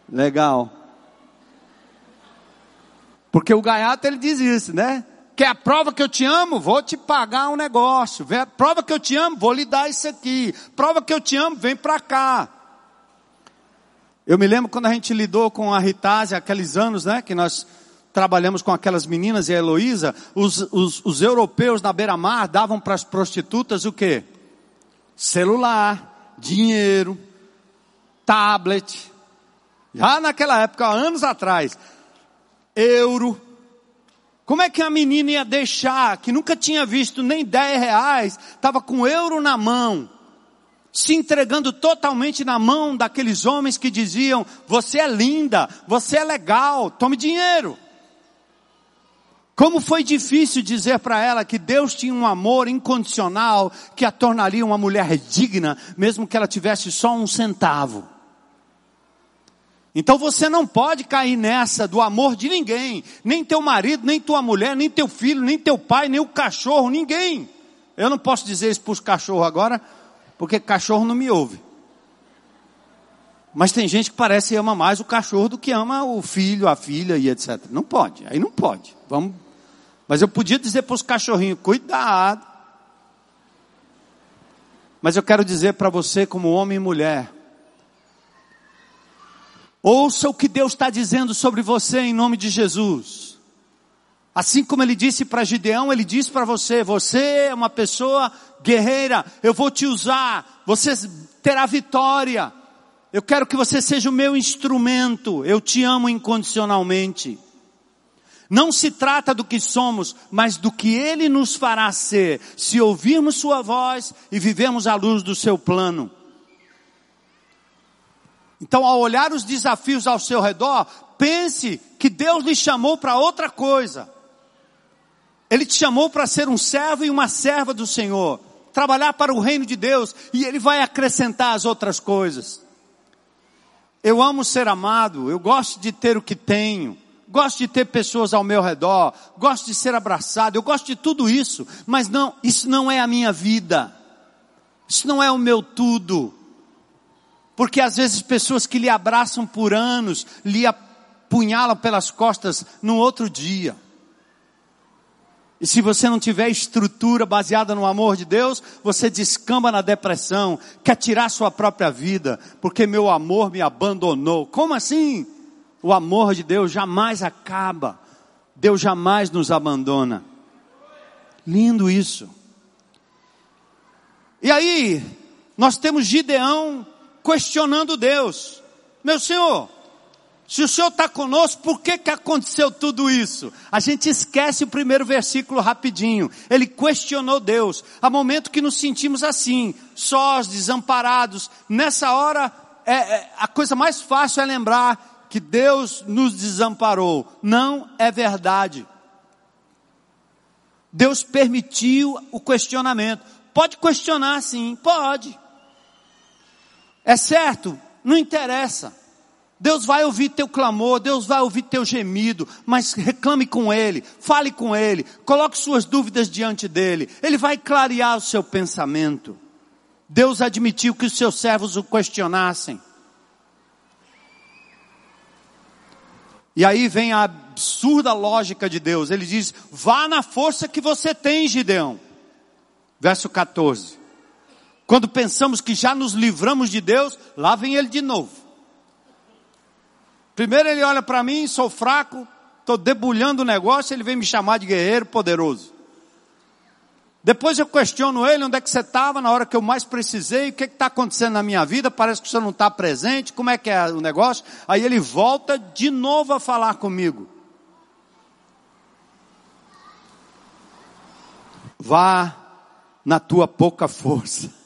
legal. Porque o gaiato ele diz isso, né? Quer a prova que eu te amo? Vou te pagar um negócio. Prova que eu te amo? Vou lhe dar isso aqui. Prova que eu te amo? Vem para cá. Eu me lembro quando a gente lidou com a Ritase, aqueles anos, né, que nós trabalhamos com aquelas meninas e a Heloísa, os, os, os europeus na beira-mar davam para as prostitutas o quê? Celular, dinheiro, tablet. Já naquela época, anos atrás, euro, como é que a menina ia deixar, que nunca tinha visto nem 10 reais, estava com euro na mão, se entregando totalmente na mão daqueles homens que diziam: Você é linda, você é legal, tome dinheiro. Como foi difícil dizer para ela que Deus tinha um amor incondicional que a tornaria uma mulher digna, mesmo que ela tivesse só um centavo. Então você não pode cair nessa do amor de ninguém, nem teu marido, nem tua mulher, nem teu filho, nem teu pai, nem o cachorro, ninguém. Eu não posso dizer isso para os cachorros agora, porque cachorro não me ouve. Mas tem gente que parece que ama mais o cachorro do que ama o filho, a filha e etc. Não pode, aí não pode. Vamos. Mas eu podia dizer para os cachorrinhos, cuidado. Mas eu quero dizer para você, como homem e mulher, Ouça o que Deus está dizendo sobre você em nome de Jesus. Assim como ele disse para Gideão, ele disse para você: você é uma pessoa guerreira, eu vou te usar, você terá vitória. Eu quero que você seja o meu instrumento, eu te amo incondicionalmente. Não se trata do que somos, mas do que Ele nos fará ser, se ouvirmos Sua voz e vivemos à luz do Seu plano. Então, ao olhar os desafios ao seu redor, pense que Deus lhe chamou para outra coisa. Ele te chamou para ser um servo e uma serva do Senhor, trabalhar para o reino de Deus e Ele vai acrescentar as outras coisas. Eu amo ser amado, eu gosto de ter o que tenho, gosto de ter pessoas ao meu redor, gosto de ser abraçado, eu gosto de tudo isso, mas não, isso não é a minha vida, isso não é o meu tudo. Porque às vezes pessoas que lhe abraçam por anos, lhe apunhalam pelas costas no outro dia. E se você não tiver estrutura baseada no amor de Deus, você descamba na depressão, quer tirar sua própria vida, porque meu amor me abandonou. Como assim? O amor de Deus jamais acaba. Deus jamais nos abandona. Lindo isso. E aí, nós temos Gideão questionando Deus. Meu Senhor, se o Senhor está conosco, por que que aconteceu tudo isso? A gente esquece o primeiro versículo rapidinho. Ele questionou Deus. Há momento que nos sentimos assim, sós, desamparados. Nessa hora, é, é, a coisa mais fácil é lembrar que Deus nos desamparou. Não é verdade. Deus permitiu o questionamento. Pode questionar sim, pode. É certo? Não interessa. Deus vai ouvir teu clamor, Deus vai ouvir teu gemido, mas reclame com Ele, fale com Ele, coloque suas dúvidas diante dEle, Ele vai clarear o seu pensamento. Deus admitiu que os seus servos o questionassem. E aí vem a absurda lógica de Deus, Ele diz: vá na força que você tem, Gideão. Verso 14. Quando pensamos que já nos livramos de Deus, lá vem ele de novo. Primeiro ele olha para mim, sou fraco, estou debulhando o negócio, ele vem me chamar de guerreiro poderoso. Depois eu questiono ele, onde é que você estava na hora que eu mais precisei, o que está acontecendo na minha vida, parece que você não está presente, como é que é o negócio? Aí ele volta de novo a falar comigo. Vá na tua pouca força.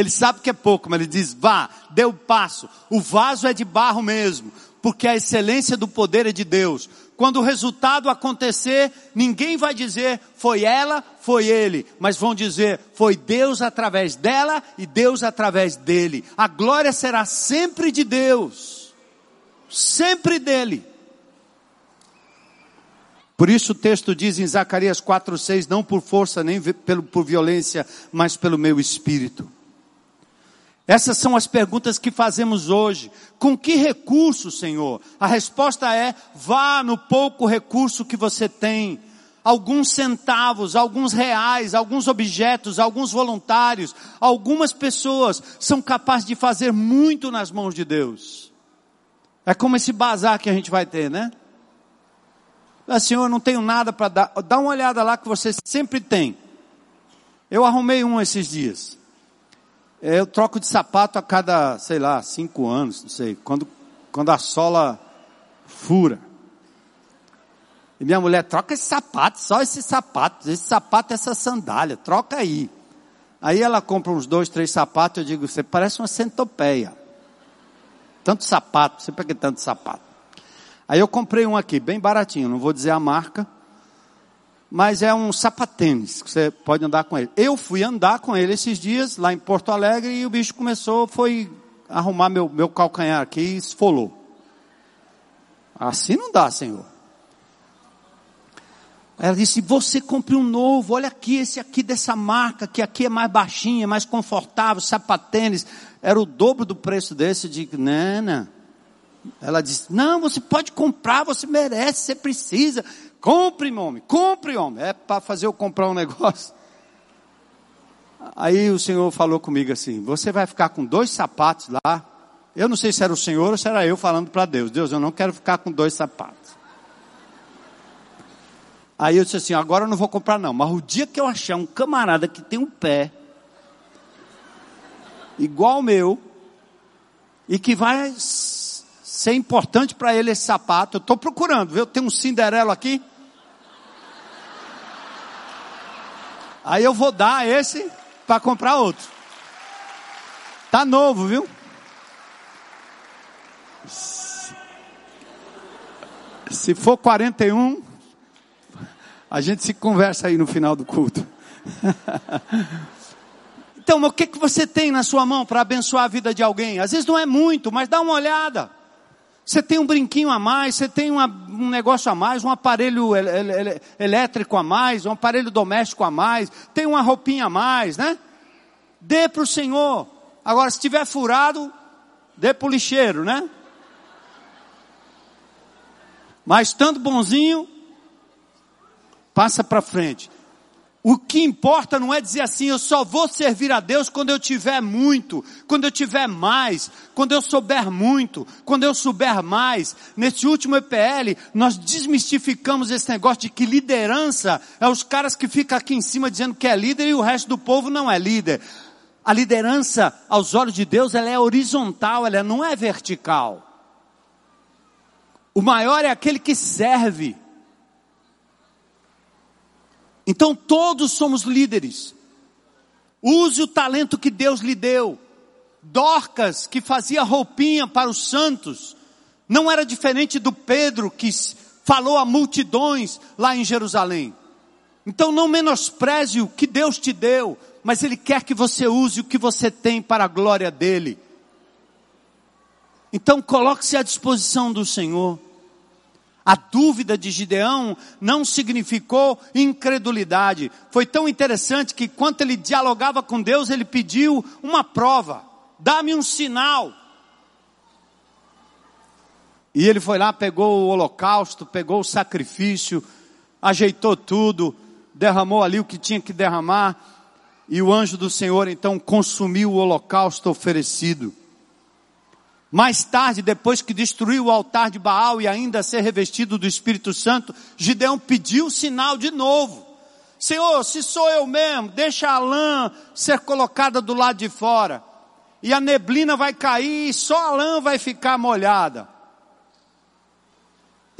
Ele sabe que é pouco, mas ele diz: vá, dê o passo. O vaso é de barro mesmo, porque a excelência do poder é de Deus. Quando o resultado acontecer, ninguém vai dizer foi ela, foi ele, mas vão dizer foi Deus através dela e Deus através dele. A glória será sempre de Deus, sempre dele. Por isso o texto diz em Zacarias 4:6, não por força nem por violência, mas pelo meu espírito. Essas são as perguntas que fazemos hoje. Com que recurso, Senhor? A resposta é: vá no pouco recurso que você tem. Alguns centavos, alguns reais, alguns objetos, alguns voluntários, algumas pessoas são capazes de fazer muito nas mãos de Deus. É como esse bazar que a gente vai ter, né? Ah, Senhor, eu não tenho nada para dar. Dá uma olhada lá que você sempre tem. Eu arrumei um esses dias. É, eu troco de sapato a cada, sei lá, cinco anos, não sei, quando, quando a sola fura. E minha mulher, troca esse sapato, só esse sapato, esse sapato, essa sandália, troca aí. Aí ela compra uns dois, três sapatos, eu digo, você parece uma centopeia. Tanto sapato, você que tanto sapato? Aí eu comprei um aqui, bem baratinho, não vou dizer a marca, mas é um sapatênis, que você pode andar com ele. Eu fui andar com ele esses dias, lá em Porto Alegre, e o bicho começou, foi arrumar meu, meu calcanhar aqui e esfolou. Assim não dá, Senhor. Ela disse, você compre um novo, olha aqui, esse aqui dessa marca, que aqui é mais baixinho, é mais confortável, sapatênis. Era o dobro do preço desse, eu digo, não. Ela disse, não, você pode comprar, você merece, você precisa. Compre, homem, compre, homem. É para fazer eu comprar um negócio. Aí o Senhor falou comigo assim: Você vai ficar com dois sapatos lá. Eu não sei se era o Senhor ou se era eu falando para Deus: Deus, eu não quero ficar com dois sapatos. Aí eu disse assim: Agora eu não vou comprar, não. Mas o dia que eu achar um camarada que tem um pé igual ao meu e que vai ser importante para ele esse sapato, eu estou procurando, viu? Tem um Cinderelo aqui. Aí eu vou dar esse para comprar outro. Tá novo, viu? Se for 41, a gente se conversa aí no final do culto. então, o que, que você tem na sua mão para abençoar a vida de alguém? Às vezes não é muito, mas dá uma olhada. Você tem um brinquinho a mais, você tem uma, um negócio a mais, um aparelho el, el, el, elétrico a mais, um aparelho doméstico a mais, tem uma roupinha a mais, né? Dê para o Senhor. Agora, se tiver furado, dê para o lixeiro, né? Mas estando bonzinho, passa para frente. O que importa não é dizer assim, eu só vou servir a Deus quando eu tiver muito, quando eu tiver mais, quando eu souber muito, quando eu souber mais. Nesse último EPL, nós desmistificamos esse negócio de que liderança é os caras que ficam aqui em cima dizendo que é líder e o resto do povo não é líder. A liderança, aos olhos de Deus, ela é horizontal, ela não é vertical. O maior é aquele que serve. Então todos somos líderes. Use o talento que Deus lhe deu. Dorcas, que fazia roupinha para os santos, não era diferente do Pedro que falou a multidões lá em Jerusalém. Então não menospreze o que Deus te deu, mas Ele quer que você use o que você tem para a glória dEle. Então coloque-se à disposição do Senhor. A dúvida de Gideão não significou incredulidade. Foi tão interessante que, quando ele dialogava com Deus, ele pediu uma prova: dá-me um sinal. E ele foi lá, pegou o holocausto, pegou o sacrifício, ajeitou tudo, derramou ali o que tinha que derramar. E o anjo do Senhor então consumiu o holocausto oferecido. Mais tarde, depois que destruiu o altar de Baal e ainda ser revestido do Espírito Santo, Gideão pediu sinal de novo. Senhor, se sou eu mesmo, deixa a lã ser colocada do lado de fora. E a neblina vai cair e só a lã vai ficar molhada.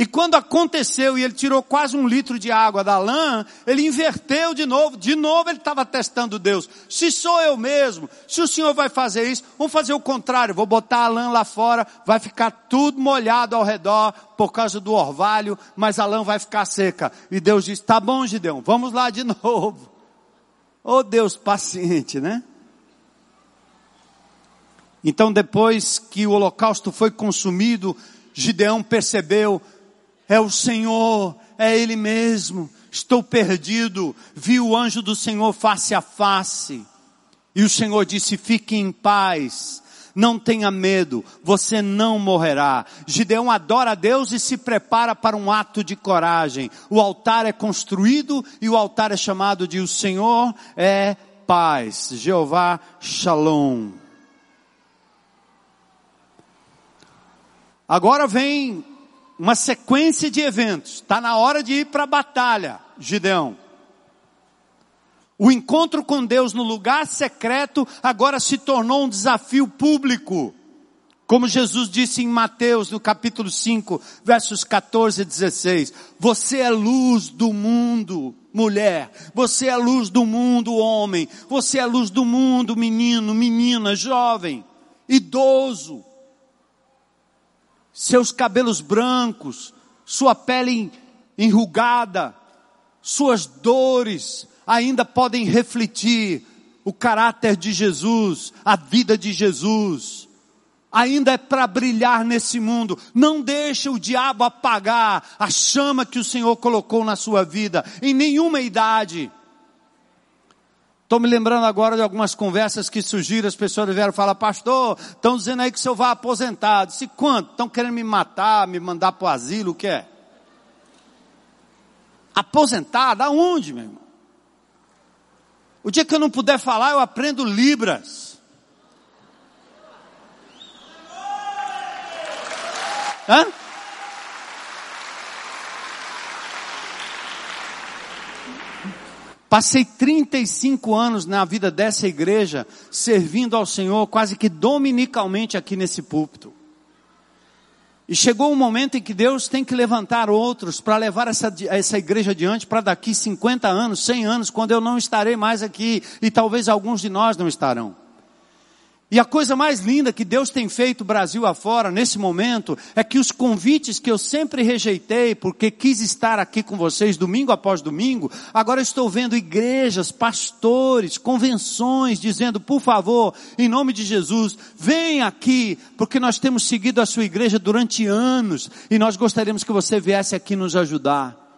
E quando aconteceu e ele tirou quase um litro de água da lã, ele inverteu de novo. De novo ele estava testando Deus. Se sou eu mesmo, se o Senhor vai fazer isso, vamos fazer o contrário. Vou botar a lã lá fora, vai ficar tudo molhado ao redor por causa do orvalho, mas a lã vai ficar seca. E Deus disse: Tá bom, Gideão, vamos lá de novo. Oh Deus paciente, né? Então, depois que o holocausto foi consumido, Gideão percebeu é o Senhor, é Ele mesmo. Estou perdido. Vi o anjo do Senhor face a face. E o Senhor disse: Fique em paz. Não tenha medo, você não morrerá. Gideão adora a Deus e se prepara para um ato de coragem. O altar é construído e o altar é chamado de O Senhor é paz. Jeová Shalom. Agora vem uma sequência de eventos. Está na hora de ir para a batalha, Gideão. O encontro com Deus no lugar secreto agora se tornou um desafio público. Como Jesus disse em Mateus, no capítulo 5, versos 14 e 16: Você é luz do mundo, mulher. Você é luz do mundo, homem. Você é luz do mundo, menino, menina, jovem, idoso seus cabelos brancos, sua pele enrugada, suas dores ainda podem refletir o caráter de Jesus, a vida de Jesus. Ainda é para brilhar nesse mundo. Não deixe o diabo apagar a chama que o Senhor colocou na sua vida, em nenhuma idade. Estou me lembrando agora de algumas conversas que surgiram, as pessoas vieram falar, pastor, estão dizendo aí que o senhor vai aposentar. Disse, quanto? Estão querendo me matar, me mandar para o asilo, o que é? Aposentar? Aonde, meu irmão? O dia que eu não puder falar, eu aprendo Libras. Hã? Passei 35 anos na vida dessa igreja, servindo ao Senhor quase que dominicalmente aqui nesse púlpito. E chegou um momento em que Deus tem que levantar outros para levar essa, essa igreja adiante para daqui 50 anos, 100 anos, quando eu não estarei mais aqui e talvez alguns de nós não estarão. E a coisa mais linda que Deus tem feito Brasil afora nesse momento é que os convites que eu sempre rejeitei porque quis estar aqui com vocês domingo após domingo, agora estou vendo igrejas, pastores, convenções dizendo, por favor, em nome de Jesus, vem aqui, porque nós temos seguido a sua igreja durante anos e nós gostaríamos que você viesse aqui nos ajudar.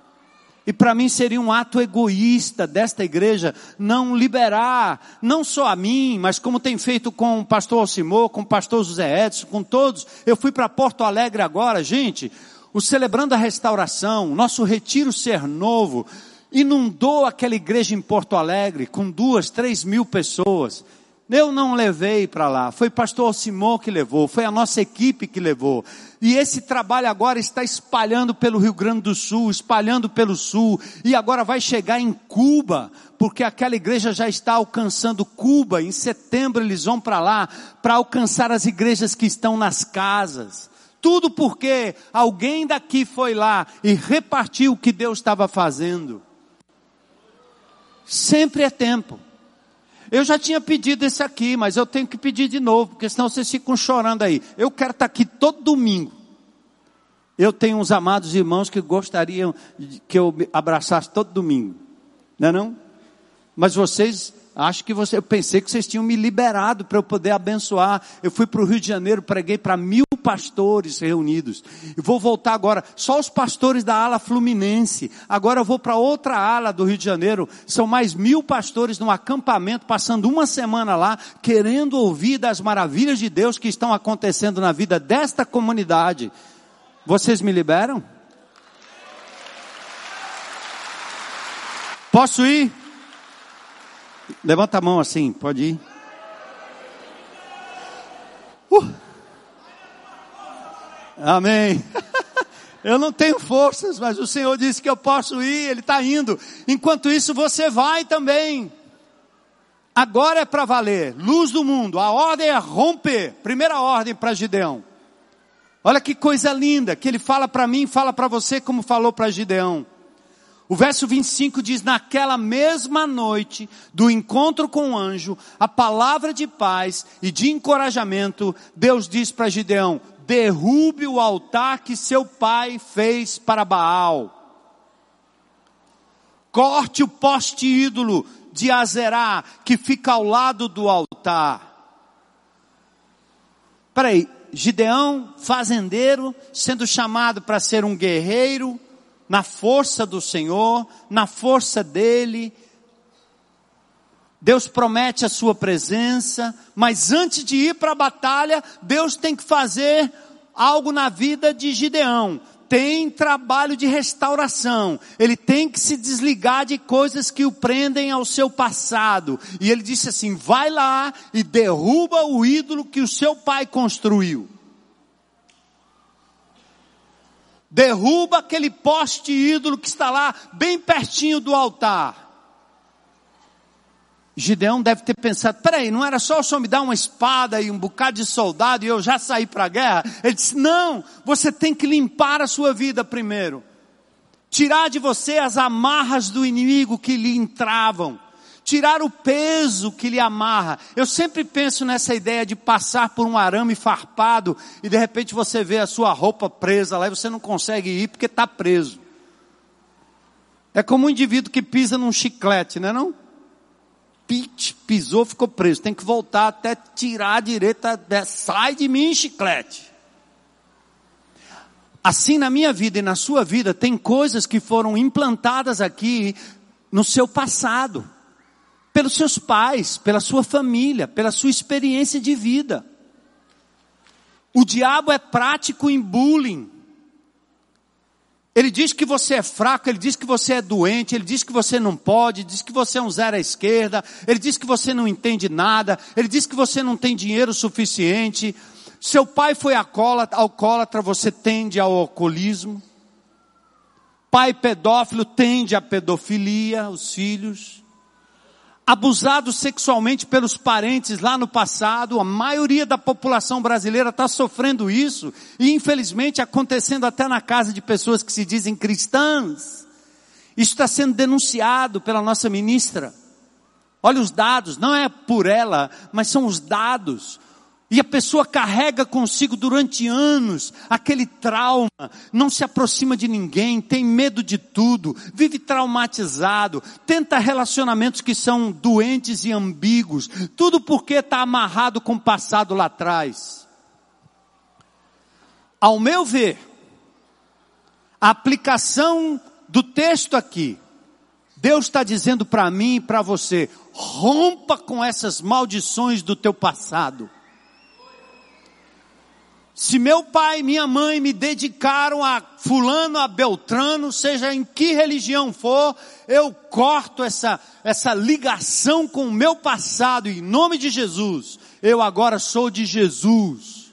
E para mim seria um ato egoísta desta igreja não liberar, não só a mim, mas como tem feito com o pastor Alcimor, com o pastor José Edson, com todos. Eu fui para Porto Alegre agora, gente, o Celebrando a Restauração, nosso Retiro Ser Novo, inundou aquela igreja em Porto Alegre com duas, três mil pessoas. Eu não levei para lá, foi pastor Alcimor que levou, foi a nossa equipe que levou. E esse trabalho agora está espalhando pelo Rio Grande do Sul, espalhando pelo Sul, e agora vai chegar em Cuba, porque aquela igreja já está alcançando Cuba. Em setembro eles vão para lá para alcançar as igrejas que estão nas casas. Tudo porque alguém daqui foi lá e repartiu o que Deus estava fazendo. Sempre é tempo. Eu já tinha pedido esse aqui, mas eu tenho que pedir de novo, porque senão vocês ficam chorando aí. Eu quero estar aqui todo domingo. Eu tenho uns amados irmãos que gostariam que eu abraçasse todo domingo. Não é não? Mas vocês Acho que você, eu pensei que vocês tinham me liberado para eu poder abençoar. Eu fui para o Rio de Janeiro, preguei para mil pastores reunidos. Vou voltar agora, só os pastores da ala fluminense. Agora eu vou para outra ala do Rio de Janeiro. São mais mil pastores num acampamento, passando uma semana lá, querendo ouvir das maravilhas de Deus que estão acontecendo na vida desta comunidade. Vocês me liberam? Posso ir? Levanta a mão assim, pode ir. Uh. Amém. Eu não tenho forças, mas o Senhor disse que eu posso ir, Ele está indo. Enquanto isso, você vai também. Agora é para valer. Luz do mundo. A ordem é romper. Primeira ordem para Gideão. Olha que coisa linda que ele fala para mim, fala para você como falou para Gideão. O verso 25 diz: Naquela mesma noite do encontro com o anjo, a palavra de paz e de encorajamento, Deus diz para Gideão: derrube o altar que seu pai fez para Baal. Corte o poste ídolo de Azerá que fica ao lado do altar. Peraí, Gideão, fazendeiro, sendo chamado para ser um guerreiro, na força do Senhor, na força dele. Deus promete a sua presença, mas antes de ir para a batalha, Deus tem que fazer algo na vida de Gideão. Tem trabalho de restauração. Ele tem que se desligar de coisas que o prendem ao seu passado. E ele disse assim: vai lá e derruba o ídolo que o seu pai construiu. derruba aquele poste ídolo que está lá bem pertinho do altar. Gideão deve ter pensado, peraí, não era só senhor me dar uma espada e um bocado de soldado e eu já sair para a guerra? Ele disse, não, você tem que limpar a sua vida primeiro. Tirar de você as amarras do inimigo que lhe entravam tirar o peso que lhe amarra. Eu sempre penso nessa ideia de passar por um arame farpado e de repente você vê a sua roupa presa lá e você não consegue ir porque está preso. É como um indivíduo que pisa num chiclete, não é não? Pit, pisou, ficou preso. Tem que voltar até tirar a direita, sai de mim chiclete. Assim na minha vida e na sua vida tem coisas que foram implantadas aqui no seu passado pelos seus pais, pela sua família, pela sua experiência de vida. O diabo é prático em bullying. Ele diz que você é fraco, ele diz que você é doente, ele diz que você não pode, diz que você é um zero à esquerda, ele diz que você não entende nada, ele diz que você não tem dinheiro suficiente. Seu pai foi alcoólatra você tende ao alcoolismo. Pai pedófilo tende à pedofilia, os filhos abusado sexualmente pelos parentes lá no passado, a maioria da população brasileira está sofrendo isso, e infelizmente acontecendo até na casa de pessoas que se dizem cristãs. Isso está sendo denunciado pela nossa ministra. Olha os dados, não é por ela, mas são os dados. E a pessoa carrega consigo durante anos aquele trauma, não se aproxima de ninguém, tem medo de tudo, vive traumatizado, tenta relacionamentos que são doentes e ambíguos, tudo porque está amarrado com o passado lá atrás. Ao meu ver, a aplicação do texto aqui, Deus está dizendo para mim e para você, rompa com essas maldições do teu passado. Se meu pai e minha mãe me dedicaram a fulano, a beltrano, seja em que religião for, eu corto essa, essa ligação com o meu passado em nome de Jesus. Eu agora sou de Jesus.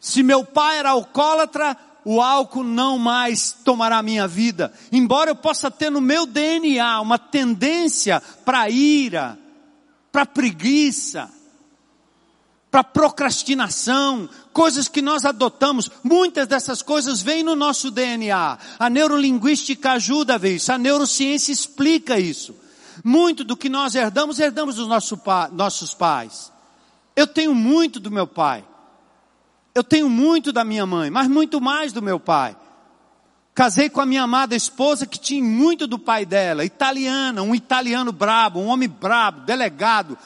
Se meu pai era alcoólatra, o álcool não mais tomará minha vida. Embora eu possa ter no meu DNA uma tendência para ira, para preguiça, para procrastinação, coisas que nós adotamos, muitas dessas coisas vêm no nosso DNA. A neurolinguística ajuda a ver isso, a neurociência explica isso. Muito do que nós herdamos, herdamos dos nosso pa, nossos pais. Eu tenho muito do meu pai. Eu tenho muito da minha mãe, mas muito mais do meu pai. Casei com a minha amada esposa que tinha muito do pai dela, italiana, um italiano brabo, um homem brabo, delegado,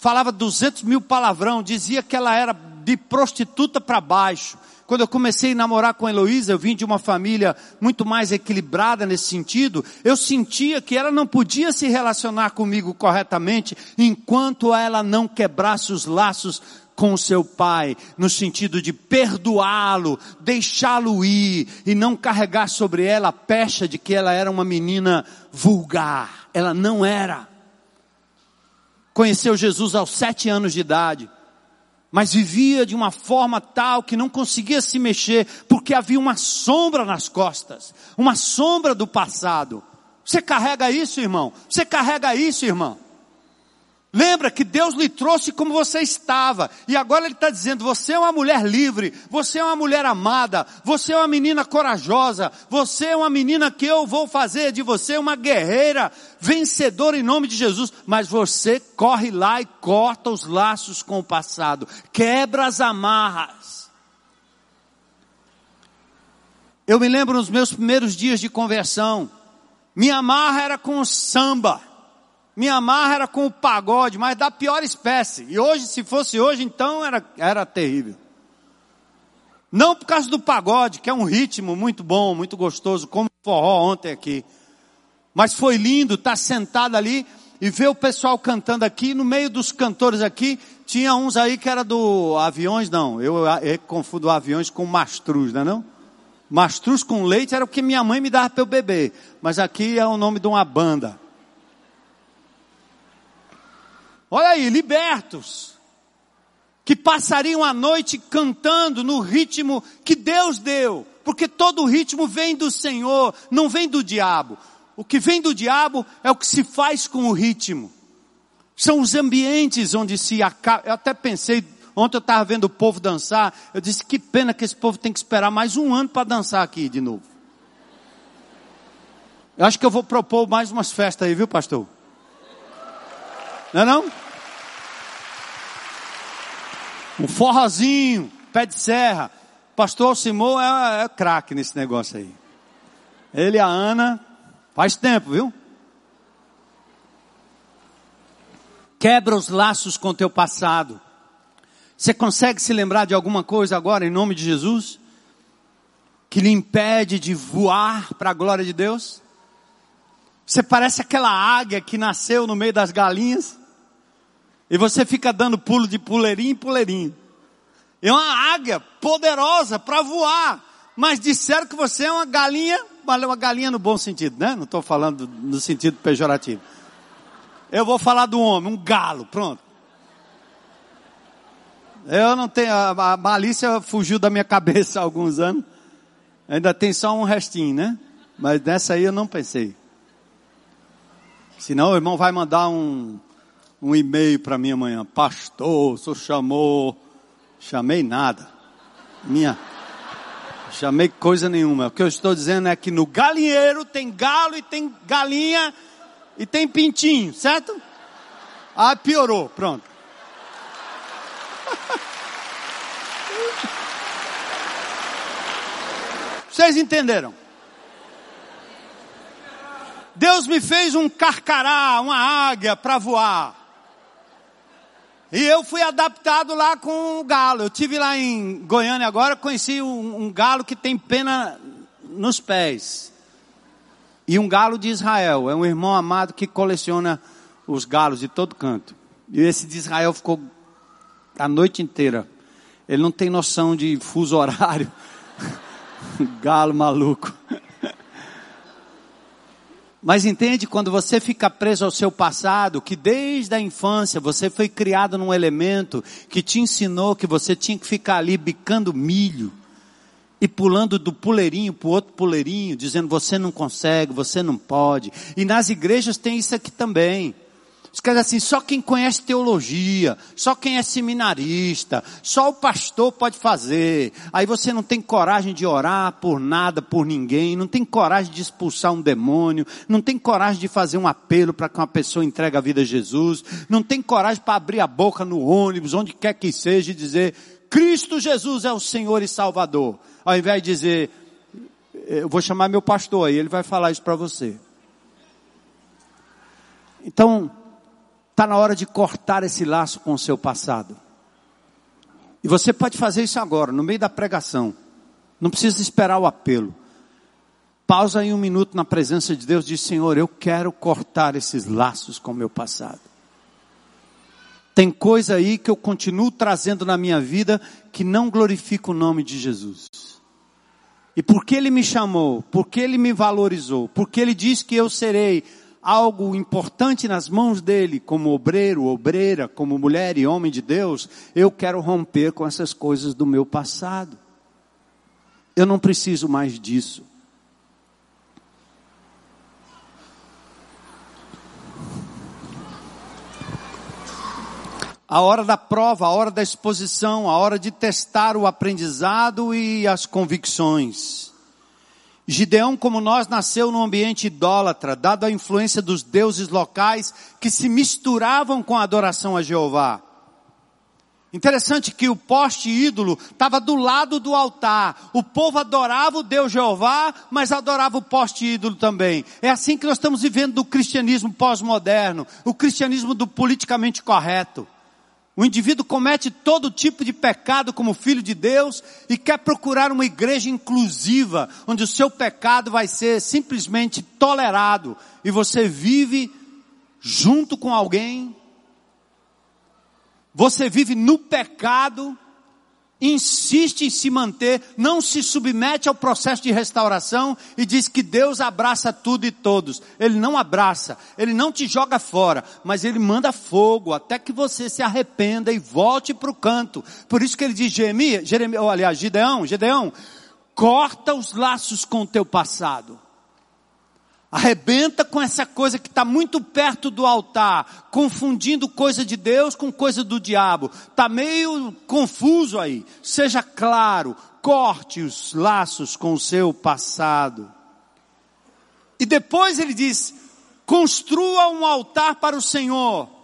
falava 200 mil palavrão, dizia que ela era de prostituta para baixo. Quando eu comecei a namorar com a Heloísa, eu vim de uma família muito mais equilibrada nesse sentido. Eu sentia que ela não podia se relacionar comigo corretamente enquanto ela não quebrasse os laços com seu pai, no sentido de perdoá-lo, deixá-lo ir e não carregar sobre ela a pecha de que ela era uma menina vulgar. Ela não era. Conheceu Jesus aos sete anos de idade mas vivia de uma forma tal que não conseguia se mexer, porque havia uma sombra nas costas, uma sombra do passado. Você carrega isso, irmão? Você carrega isso, irmão? Lembra que Deus lhe trouxe como você estava, e agora Ele está dizendo: você é uma mulher livre, você é uma mulher amada, você é uma menina corajosa, você é uma menina que eu vou fazer de você uma guerreira, vencedora em nome de Jesus, mas você corre lá e corta os laços com o passado, quebra as amarras. Eu me lembro nos meus primeiros dias de conversão, minha amarra era com o samba. Minha amarra era com o pagode, mas da pior espécie. E hoje, se fosse hoje, então era, era terrível. Não por causa do pagode, que é um ritmo muito bom, muito gostoso, como forró ontem aqui. Mas foi lindo estar sentado ali e ver o pessoal cantando aqui. No meio dos cantores aqui, tinha uns aí que era do aviões, não. Eu, eu confundo aviões com mastruz, não é não? Mastruz com leite era o que minha mãe me dava para eu beber. Mas aqui é o nome de uma banda. Olha aí, libertos, que passariam a noite cantando no ritmo que Deus deu, porque todo ritmo vem do Senhor, não vem do diabo. O que vem do diabo é o que se faz com o ritmo. São os ambientes onde se acaba. Eu até pensei, ontem eu estava vendo o povo dançar, eu disse que pena que esse povo tem que esperar mais um ano para dançar aqui de novo. Eu acho que eu vou propor mais umas festas aí, viu, pastor? Não é não? Um forrozinho, pé de serra. Pastor Simão é, é craque nesse negócio aí. Ele e a Ana, faz tempo, viu? Quebra os laços com teu passado. Você consegue se lembrar de alguma coisa agora, em nome de Jesus? Que lhe impede de voar para a glória de Deus? Você parece aquela águia que nasceu no meio das galinhas. E você fica dando pulo de puleirinho em puleirinho. É uma águia poderosa para voar. Mas disseram que você é uma galinha, uma galinha no bom sentido, né? Não estou falando no sentido pejorativo. Eu vou falar do homem, um galo, pronto. Eu não tenho, a, malícia fugiu da minha cabeça há alguns anos. Ainda tem só um restinho, né? Mas nessa aí eu não pensei. Senão o irmão vai mandar um, um e-mail para mim amanhã. Pastor, o senhor chamou. Chamei nada. Minha. Chamei coisa nenhuma. O que eu estou dizendo é que no galinheiro tem galo e tem galinha e tem pintinho, certo? Ah, piorou. Pronto. Vocês entenderam? Deus me fez um carcará, uma águia para voar. E eu fui adaptado lá com o galo. Eu tive lá em Goiânia agora, conheci um, um galo que tem pena nos pés. E um galo de Israel. É um irmão amado que coleciona os galos de todo canto. E esse de Israel ficou a noite inteira. Ele não tem noção de fuso horário. galo maluco. Mas entende quando você fica preso ao seu passado, que desde a infância você foi criado num elemento que te ensinou que você tinha que ficar ali bicando milho e pulando do puleirinho para o outro puleirinho, dizendo você não consegue, você não pode. E nas igrejas tem isso aqui também. Os caras assim, só quem conhece teologia, só quem é seminarista, só o pastor pode fazer. Aí você não tem coragem de orar por nada, por ninguém, não tem coragem de expulsar um demônio, não tem coragem de fazer um apelo para que uma pessoa entregue a vida a Jesus, não tem coragem para abrir a boca no ônibus, onde quer que seja, e dizer, Cristo Jesus é o Senhor e Salvador. Ao invés de dizer, eu vou chamar meu pastor aí, ele vai falar isso para você. Então, Está na hora de cortar esse laço com o seu passado. E você pode fazer isso agora, no meio da pregação. Não precisa esperar o apelo. Pausa aí um minuto na presença de Deus e diz: Senhor, eu quero cortar esses laços com o meu passado. Tem coisa aí que eu continuo trazendo na minha vida que não glorifica o nome de Jesus. E porque Ele me chamou, porque Ele me valorizou, porque Ele disse que eu serei algo importante nas mãos dele, como obreiro, obreira, como mulher e homem de Deus, eu quero romper com essas coisas do meu passado. Eu não preciso mais disso. A hora da prova, a hora da exposição, a hora de testar o aprendizado e as convicções. Gideão, como nós, nasceu num ambiente idólatra, dado a influência dos deuses locais que se misturavam com a adoração a Jeová. Interessante que o poste ídolo estava do lado do altar. O povo adorava o Deus Jeová, mas adorava o poste ídolo também. É assim que nós estamos vivendo do cristianismo pós-moderno, o cristianismo do politicamente correto. O indivíduo comete todo tipo de pecado como filho de Deus e quer procurar uma igreja inclusiva, onde o seu pecado vai ser simplesmente tolerado e você vive junto com alguém. Você vive no pecado insiste em se manter, não se submete ao processo de restauração e diz que Deus abraça tudo e todos. Ele não abraça, ele não te joga fora, mas ele manda fogo até que você se arrependa e volte para o canto. Por isso que ele diz, Jeremias, Jeremias, aliás, Gideão, Gideão, corta os laços com o teu passado. Arrebenta com essa coisa que está muito perto do altar, confundindo coisa de Deus com coisa do diabo. Está meio confuso aí. Seja claro, corte os laços com o seu passado. E depois ele diz: construa um altar para o Senhor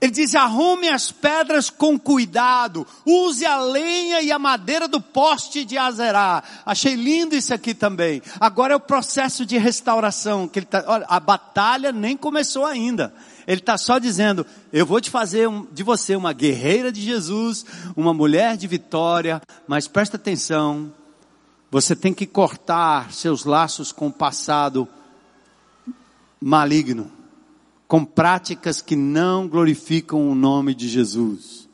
ele diz: arrume as pedras com cuidado, use a lenha e a madeira do poste de Azerá. Achei lindo isso aqui também. Agora é o processo de restauração. Que ele tá, olha, a batalha nem começou ainda. Ele está só dizendo: eu vou te fazer um, de você uma guerreira de Jesus, uma mulher de vitória, mas presta atenção, você tem que cortar seus laços com o passado maligno com práticas que não glorificam o nome de Jesus.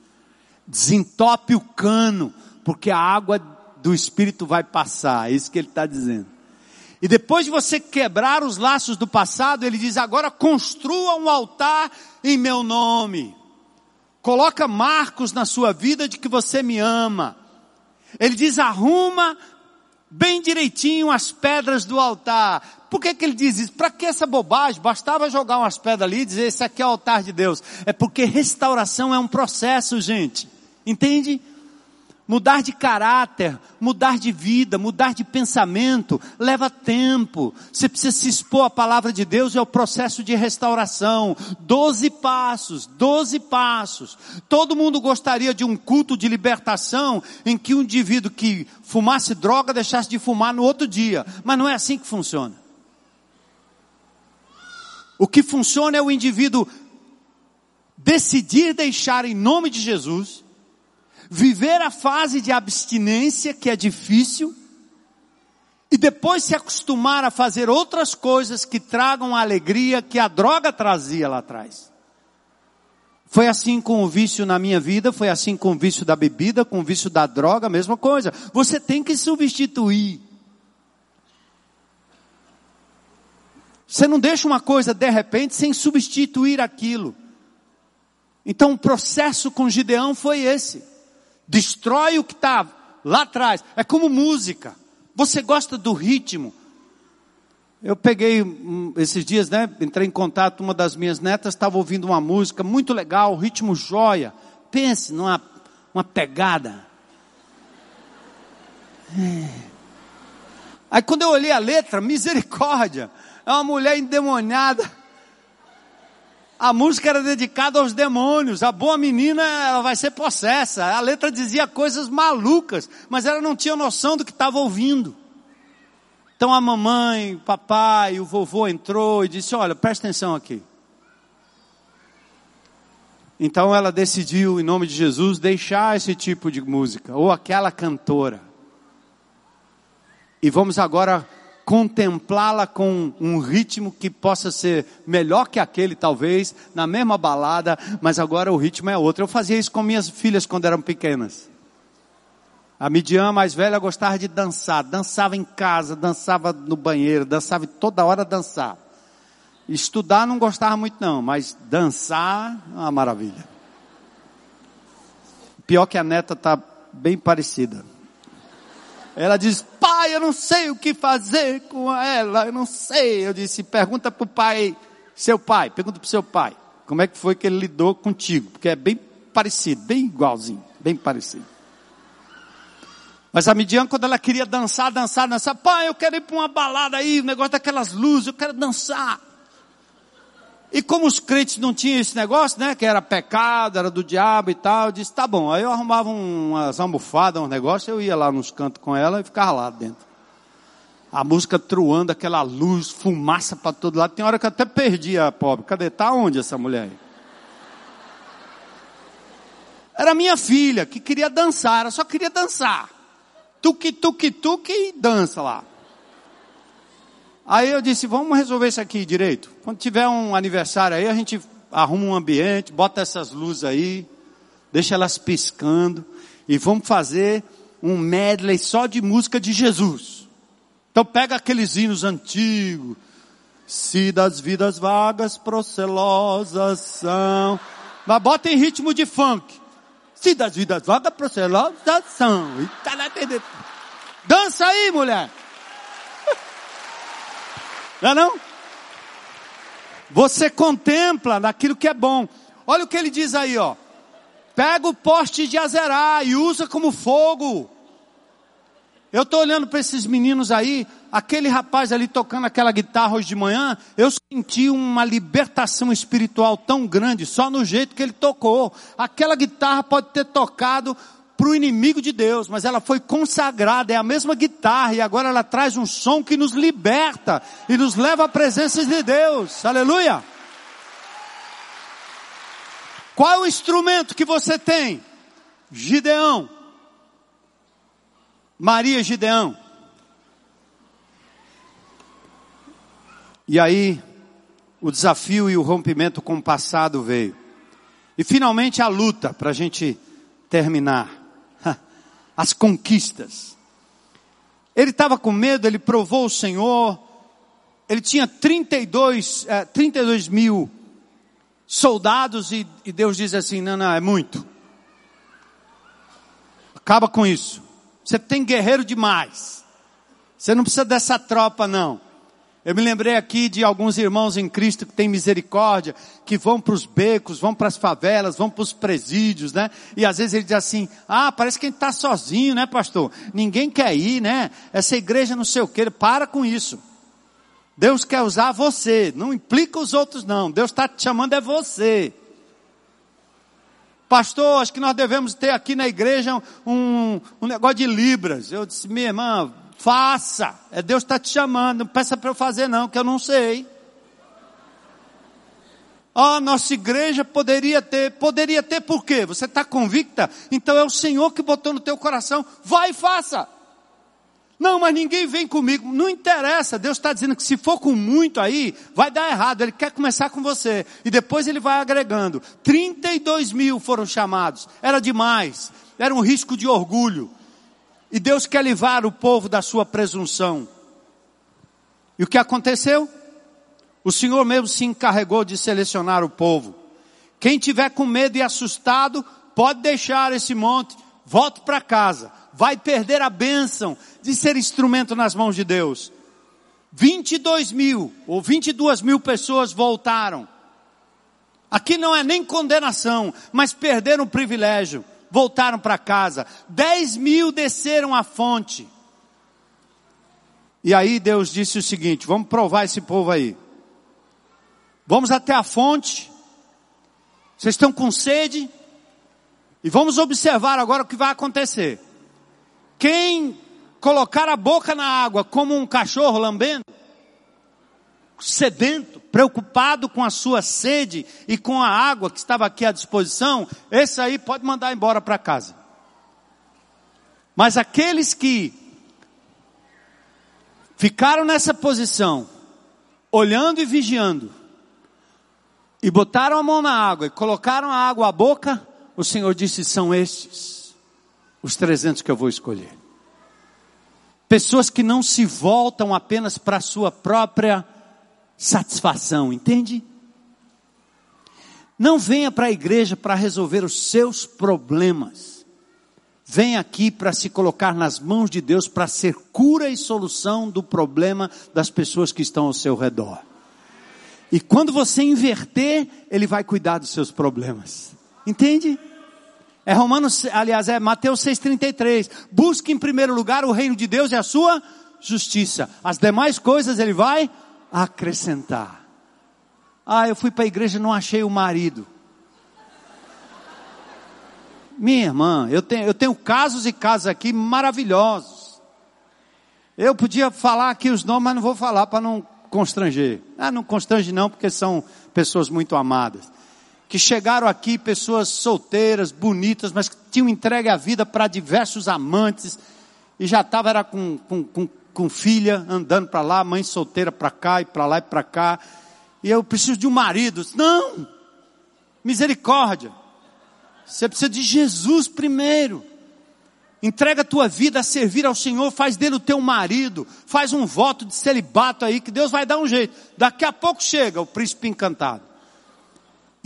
Desentope o cano, porque a água do Espírito vai passar, é isso que ele está dizendo. E depois de você quebrar os laços do passado, ele diz: agora construa um altar em meu nome. Coloca marcos na sua vida de que você me ama. Ele diz: arruma bem direitinho as pedras do altar. Por que, que ele diz isso? Para que essa bobagem? Bastava jogar umas pedras ali e dizer, esse aqui é o altar de Deus. É porque restauração é um processo, gente. Entende? Mudar de caráter, mudar de vida, mudar de pensamento, leva tempo. Você precisa se expor à palavra de Deus e ao processo de restauração. Doze passos, doze passos. Todo mundo gostaria de um culto de libertação em que um indivíduo que fumasse droga deixasse de fumar no outro dia. Mas não é assim que funciona. O que funciona é o indivíduo decidir deixar em nome de Jesus viver a fase de abstinência, que é difícil, e depois se acostumar a fazer outras coisas que tragam a alegria que a droga trazia lá atrás. Foi assim com o vício na minha vida, foi assim com o vício da bebida, com o vício da droga, mesma coisa. Você tem que substituir. Você não deixa uma coisa de repente sem substituir aquilo. Então o processo com Gideão foi esse destrói o que está lá atrás. É como música. Você gosta do ritmo. Eu peguei um, esses dias, né? Entrei em contato, uma das minhas netas estava ouvindo uma música muito legal, ritmo joia. Pense numa uma pegada. É. Aí quando eu olhei a letra, misericórdia, é uma mulher endemoniada a música era dedicada aos demônios. A boa menina ela vai ser possessa. A letra dizia coisas malucas, mas ela não tinha noção do que estava ouvindo. Então a mamãe, o papai, o vovô entrou e disse: Olha, presta atenção aqui. Então ela decidiu, em nome de Jesus, deixar esse tipo de música, ou aquela cantora. E vamos agora contemplá-la com um ritmo que possa ser melhor que aquele, talvez, na mesma balada, mas agora o ritmo é outro. Eu fazia isso com minhas filhas quando eram pequenas. A Midian mais velha gostava de dançar, dançava em casa, dançava no banheiro, dançava toda hora dançar. Estudar não gostava muito não, mas dançar é uma maravilha. Pior que a neta está bem parecida. Ela diz, pai, eu não sei o que fazer com ela, eu não sei. Eu disse, pergunta para o pai, seu pai, pergunta para o seu pai, como é que foi que ele lidou contigo? Porque é bem parecido, bem igualzinho, bem parecido. Mas a Midian, quando ela queria dançar, dançar, dançar, pai, eu quero ir para uma balada aí, o negócio daquelas luzes, eu quero dançar. E como os crentes não tinham esse negócio, né, que era pecado, era do diabo e tal, eu disse, tá bom. Aí eu arrumava umas almofadas, um negócio, eu ia lá nos cantos com ela e ficava lá dentro. A música truando, aquela luz, fumaça para todo lado. Tem hora que eu até perdi a pobre. Cadê? Tá onde essa mulher aí? Era minha filha que queria dançar, ela só queria dançar. Tuque, tuque, tuque e dança lá. Aí eu disse, vamos resolver isso aqui direito. Quando tiver um aniversário aí, a gente arruma um ambiente, bota essas luzes aí, deixa elas piscando e vamos fazer um medley só de música de Jesus. Então pega aqueles hinos antigos. Se das vidas vagas procelosas são. Mas bota em ritmo de funk. Se das vidas vagas procelosas são. Dança aí, mulher. Não é não? Você contempla naquilo que é bom. Olha o que ele diz aí, ó. Pega o poste de Azerá e usa como fogo. Eu estou olhando para esses meninos aí, aquele rapaz ali tocando aquela guitarra hoje de manhã, eu senti uma libertação espiritual tão grande, só no jeito que ele tocou. Aquela guitarra pode ter tocado para o inimigo de Deus, mas ela foi consagrada, é a mesma guitarra, e agora ela traz um som que nos liberta e nos leva à presença de Deus. Aleluia! Qual é o instrumento que você tem? Gideão. Maria Gideão. E aí, o desafio e o rompimento com o passado veio. E finalmente a luta para a gente terminar as conquistas. Ele estava com medo, ele provou o Senhor, ele tinha 32, eh, 32 mil soldados e, e Deus diz assim, não, não, é muito. Acaba com isso. Você tem guerreiro demais. Você não precisa dessa tropa não. Eu me lembrei aqui de alguns irmãos em Cristo que têm misericórdia, que vão para os becos, vão para as favelas, vão para os presídios, né? E às vezes ele diz assim, ah, parece que a gente está sozinho, né pastor? Ninguém quer ir, né? Essa igreja não sei o que, para com isso. Deus quer usar você, não implica os outros não. Deus está te chamando é você. Pastor, acho que nós devemos ter aqui na igreja um, um negócio de libras. Eu disse, minha irmã, Faça. É Deus está te chamando. Não peça para eu fazer não, que eu não sei. Ah, oh, nossa igreja poderia ter. Poderia ter por quê? Você está convicta? Então é o Senhor que botou no teu coração. Vai e faça. Não, mas ninguém vem comigo. Não interessa. Deus está dizendo que se for com muito aí, vai dar errado. Ele quer começar com você. E depois ele vai agregando. 32 mil foram chamados. Era demais. Era um risco de orgulho. E Deus quer livrar o povo da sua presunção. E o que aconteceu? O Senhor mesmo se encarregou de selecionar o povo. Quem tiver com medo e assustado, pode deixar esse monte, volte para casa. Vai perder a bênção de ser instrumento nas mãos de Deus. 22 mil ou 22 mil pessoas voltaram. Aqui não é nem condenação, mas perderam o privilégio voltaram para casa. Dez mil desceram a fonte. E aí Deus disse o seguinte: vamos provar esse povo aí. Vamos até a fonte. Vocês estão com sede? E vamos observar agora o que vai acontecer. Quem colocar a boca na água como um cachorro lambendo, sedento, preocupado com a sua sede e com a água que estava aqui à disposição, esse aí pode mandar embora para casa. Mas aqueles que ficaram nessa posição, olhando e vigiando, e botaram a mão na água e colocaram a água à boca, o Senhor disse: são estes, os 300 que eu vou escolher. Pessoas que não se voltam apenas para a sua própria satisfação, entende? Não venha para a igreja para resolver os seus problemas. Venha aqui para se colocar nas mãos de Deus para ser cura e solução do problema das pessoas que estão ao seu redor. E quando você inverter, Ele vai cuidar dos seus problemas. Entende? É Romanos, aliás, é Mateus 6,33. Busque em primeiro lugar o reino de Deus e a sua justiça. As demais coisas Ele vai acrescentar. Ah, eu fui para a igreja e não achei o marido. Minha irmã, eu tenho, eu tenho casos e casos aqui maravilhosos. Eu podia falar aqui os nomes, mas não vou falar para não constranger. Ah, não constrange não, porque são pessoas muito amadas. Que chegaram aqui, pessoas solteiras, bonitas, mas que tinham entregue a vida para diversos amantes, e já estava era com, com, com com filha, andando para lá, mãe solteira para cá e para lá e para cá. E eu preciso de um marido. Não! Misericórdia. Você precisa de Jesus primeiro. Entrega a tua vida a servir ao Senhor, faz dele o teu marido, faz um voto de celibato aí, que Deus vai dar um jeito. Daqui a pouco chega o príncipe encantado.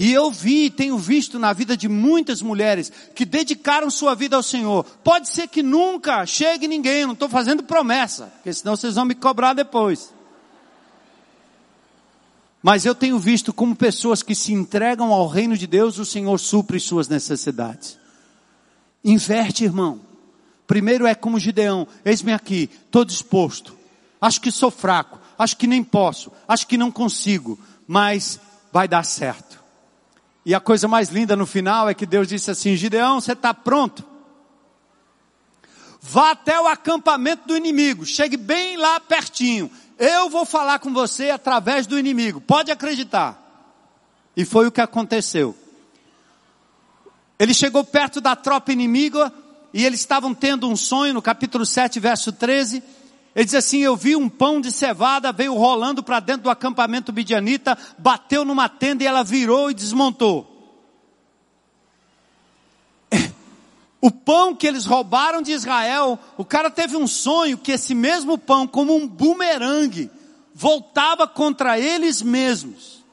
E eu vi, tenho visto na vida de muitas mulheres que dedicaram sua vida ao Senhor. Pode ser que nunca chegue ninguém, não estou fazendo promessa, porque senão vocês vão me cobrar depois. Mas eu tenho visto como pessoas que se entregam ao reino de Deus, o Senhor supre suas necessidades. Inverte, irmão. Primeiro é como Gideão, eis-me aqui, estou disposto. Acho que sou fraco, acho que nem posso, acho que não consigo, mas vai dar certo. E a coisa mais linda no final é que Deus disse assim: Gideão, você está pronto? Vá até o acampamento do inimigo, chegue bem lá pertinho. Eu vou falar com você através do inimigo, pode acreditar. E foi o que aconteceu. Ele chegou perto da tropa inimiga e eles estavam tendo um sonho, no capítulo 7, verso 13. Ele diz assim: Eu vi um pão de cevada, veio rolando para dentro do acampamento midianita, bateu numa tenda e ela virou e desmontou. O pão que eles roubaram de Israel, o cara teve um sonho que esse mesmo pão, como um bumerangue, voltava contra eles mesmos.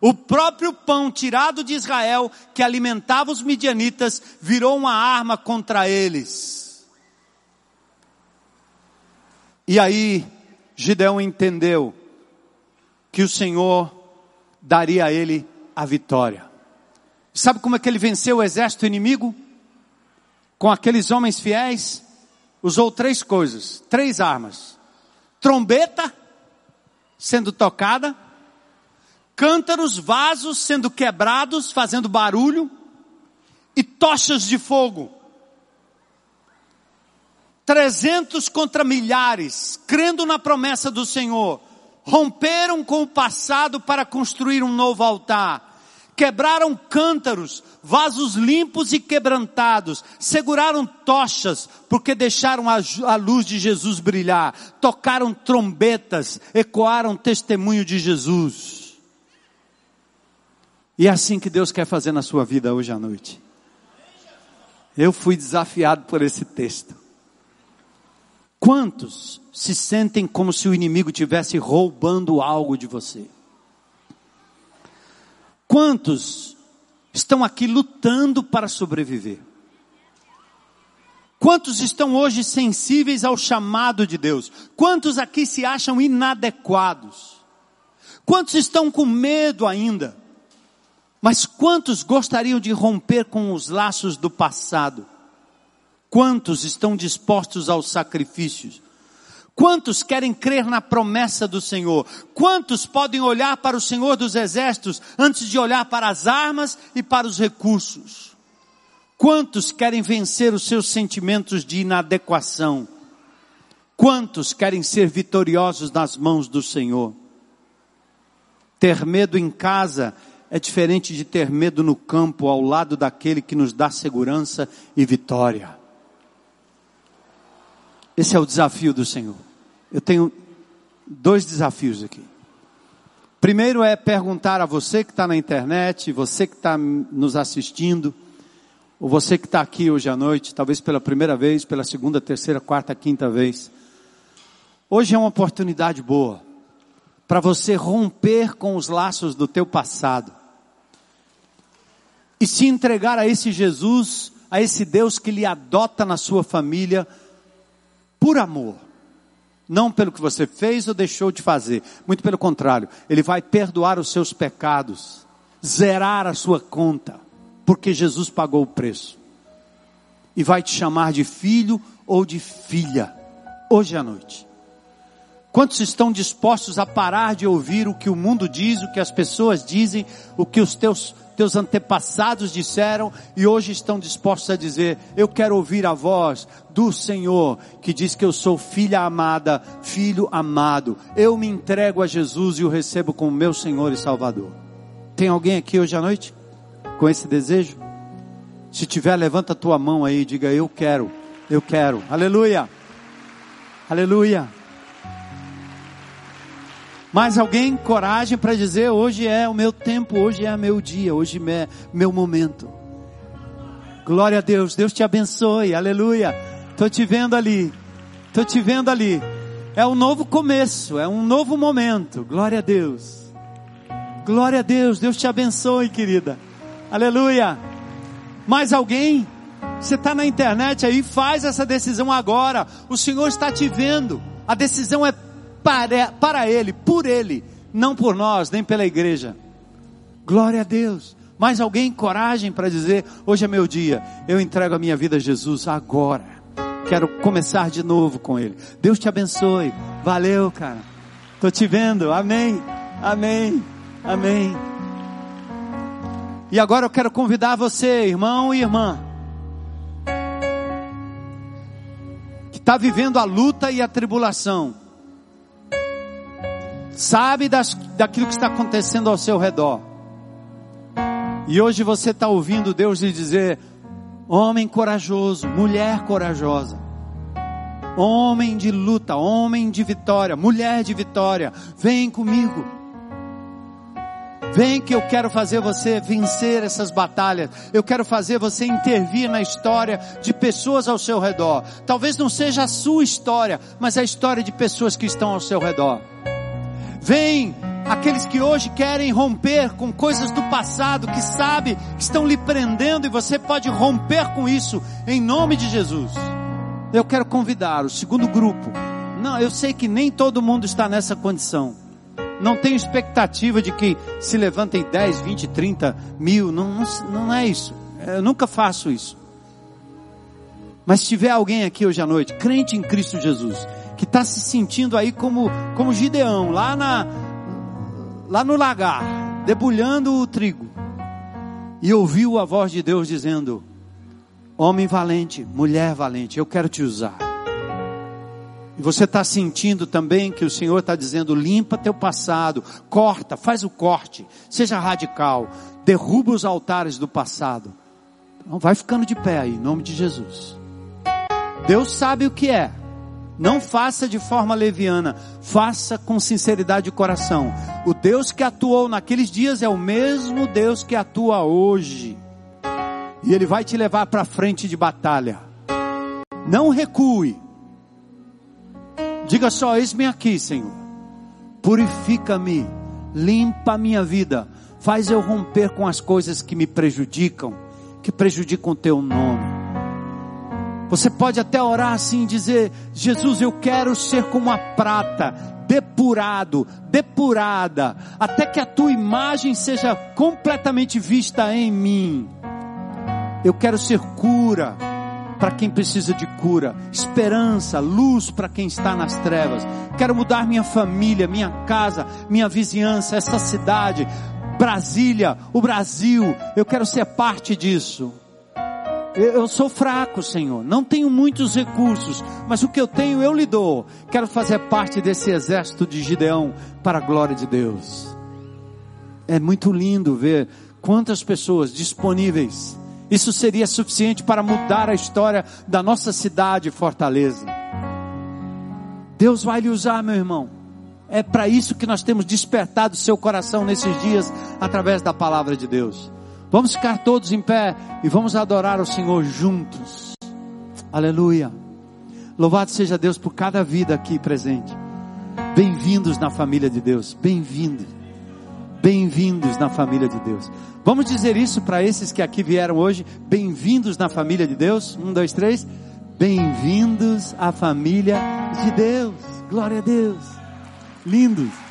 O próprio pão tirado de Israel, que alimentava os midianitas, virou uma arma contra eles. E aí, Gideão entendeu que o Senhor daria a ele a vitória. Sabe como é que ele venceu o exército inimigo? Com aqueles homens fiéis, usou três coisas, três armas: trombeta sendo tocada, cântaros, vasos sendo quebrados, fazendo barulho, e tochas de fogo trezentos contra milhares, crendo na promessa do Senhor, romperam com o passado para construir um novo altar, quebraram cântaros, vasos limpos e quebrantados, seguraram tochas, porque deixaram a, a luz de Jesus brilhar, tocaram trombetas, ecoaram testemunho de Jesus. E é assim que Deus quer fazer na sua vida hoje à noite. Eu fui desafiado por esse texto. Quantos se sentem como se o inimigo tivesse roubando algo de você? Quantos estão aqui lutando para sobreviver? Quantos estão hoje sensíveis ao chamado de Deus? Quantos aqui se acham inadequados? Quantos estão com medo ainda? Mas quantos gostariam de romper com os laços do passado? Quantos estão dispostos aos sacrifícios? Quantos querem crer na promessa do Senhor? Quantos podem olhar para o Senhor dos Exércitos antes de olhar para as armas e para os recursos? Quantos querem vencer os seus sentimentos de inadequação? Quantos querem ser vitoriosos nas mãos do Senhor? Ter medo em casa é diferente de ter medo no campo, ao lado daquele que nos dá segurança e vitória. Esse é o desafio do Senhor. Eu tenho dois desafios aqui. Primeiro é perguntar a você que está na internet, você que está nos assistindo, ou você que está aqui hoje à noite, talvez pela primeira vez, pela segunda, terceira, quarta, quinta vez. Hoje é uma oportunidade boa para você romper com os laços do teu passado e se entregar a esse Jesus, a esse Deus que lhe adota na sua família por amor. Não pelo que você fez ou deixou de fazer. Muito pelo contrário. Ele vai perdoar os seus pecados. Zerar a sua conta. Porque Jesus pagou o preço. E vai te chamar de filho ou de filha. Hoje à noite. Quantos estão dispostos a parar de ouvir o que o mundo diz, o que as pessoas dizem, o que os teus teus antepassados disseram e hoje estão dispostos a dizer: Eu quero ouvir a voz do Senhor que diz que eu sou filha amada, filho amado. Eu me entrego a Jesus e o recebo como meu Senhor e Salvador. Tem alguém aqui hoje à noite com esse desejo? Se tiver, levanta a tua mão aí e diga: Eu quero, eu quero. Aleluia, aleluia. Mais alguém coragem para dizer: hoje é o meu tempo, hoje é meu dia, hoje é meu momento. Glória a Deus, Deus te abençoe, aleluia. Estou te vendo ali, estou te vendo ali. É um novo começo, é um novo momento. Glória a Deus. Glória a Deus, Deus te abençoe, querida. Aleluia. Mais alguém? Você está na internet aí, faz essa decisão agora. O Senhor está te vendo. A decisão é para, para Ele, por Ele, não por nós, nem pela igreja. Glória a Deus. Mais alguém coragem para dizer: hoje é meu dia, eu entrego a minha vida a Jesus agora. Quero começar de novo com Ele. Deus te abençoe. Valeu, cara. Tô te vendo. Amém. Amém. Amém. E agora eu quero convidar você, irmão e irmã, que está vivendo a luta e a tribulação sabe das, daquilo que está acontecendo ao seu redor. E hoje você está ouvindo Deus lhe dizer: homem corajoso, mulher corajosa, homem de luta, homem de vitória, mulher de vitória, vem comigo. Vem que eu quero fazer você vencer essas batalhas. Eu quero fazer você intervir na história de pessoas ao seu redor. Talvez não seja a sua história, mas a história de pessoas que estão ao seu redor. Vem aqueles que hoje querem romper com coisas do passado, que sabe que estão lhe prendendo e você pode romper com isso em nome de Jesus. Eu quero convidar o segundo grupo. Não, eu sei que nem todo mundo está nessa condição. Não tenho expectativa de que se levantem 10, 20, 30 mil. Não, não, não é isso. Eu nunca faço isso. Mas se tiver alguém aqui hoje à noite, crente em Cristo Jesus, que está se sentindo aí como, como Gideão, lá, na, lá no lagar, debulhando o trigo, e ouviu a voz de Deus dizendo: Homem valente, mulher valente, eu quero te usar. E você está sentindo também que o Senhor está dizendo: limpa teu passado, corta, faz o corte, seja radical, derruba os altares do passado. Então vai ficando de pé aí, em nome de Jesus. Deus sabe o que é. Não faça de forma leviana, faça com sinceridade de coração. O Deus que atuou naqueles dias é o mesmo Deus que atua hoje. E Ele vai te levar para frente de batalha. Não recue. Diga só: Eis-me aqui, Senhor. Purifica-me, limpa a minha vida, faz eu romper com as coisas que me prejudicam, que prejudicam o teu nome. Você pode até orar assim e dizer: Jesus, eu quero ser como a prata, depurado, depurada, até que a tua imagem seja completamente vista em mim. Eu quero ser cura para quem precisa de cura, esperança, luz para quem está nas trevas. Quero mudar minha família, minha casa, minha vizinhança, essa cidade, Brasília, o Brasil. Eu quero ser parte disso. Eu sou fraco, Senhor. Não tenho muitos recursos, mas o que eu tenho eu lhe dou. Quero fazer parte desse exército de Gideão para a glória de Deus. É muito lindo ver quantas pessoas disponíveis. Isso seria suficiente para mudar a história da nossa cidade, Fortaleza. Deus vai lhe usar, meu irmão. É para isso que nós temos despertado seu coração nesses dias através da palavra de Deus. Vamos ficar todos em pé e vamos adorar o Senhor juntos. Aleluia. Louvado seja Deus por cada vida aqui presente. Bem-vindos na família de Deus. Bem-vindos. Bem-vindos na família de Deus. Vamos dizer isso para esses que aqui vieram hoje. Bem-vindos na família de Deus. Um, dois, três. Bem-vindos à família de Deus. Glória a Deus. Lindos.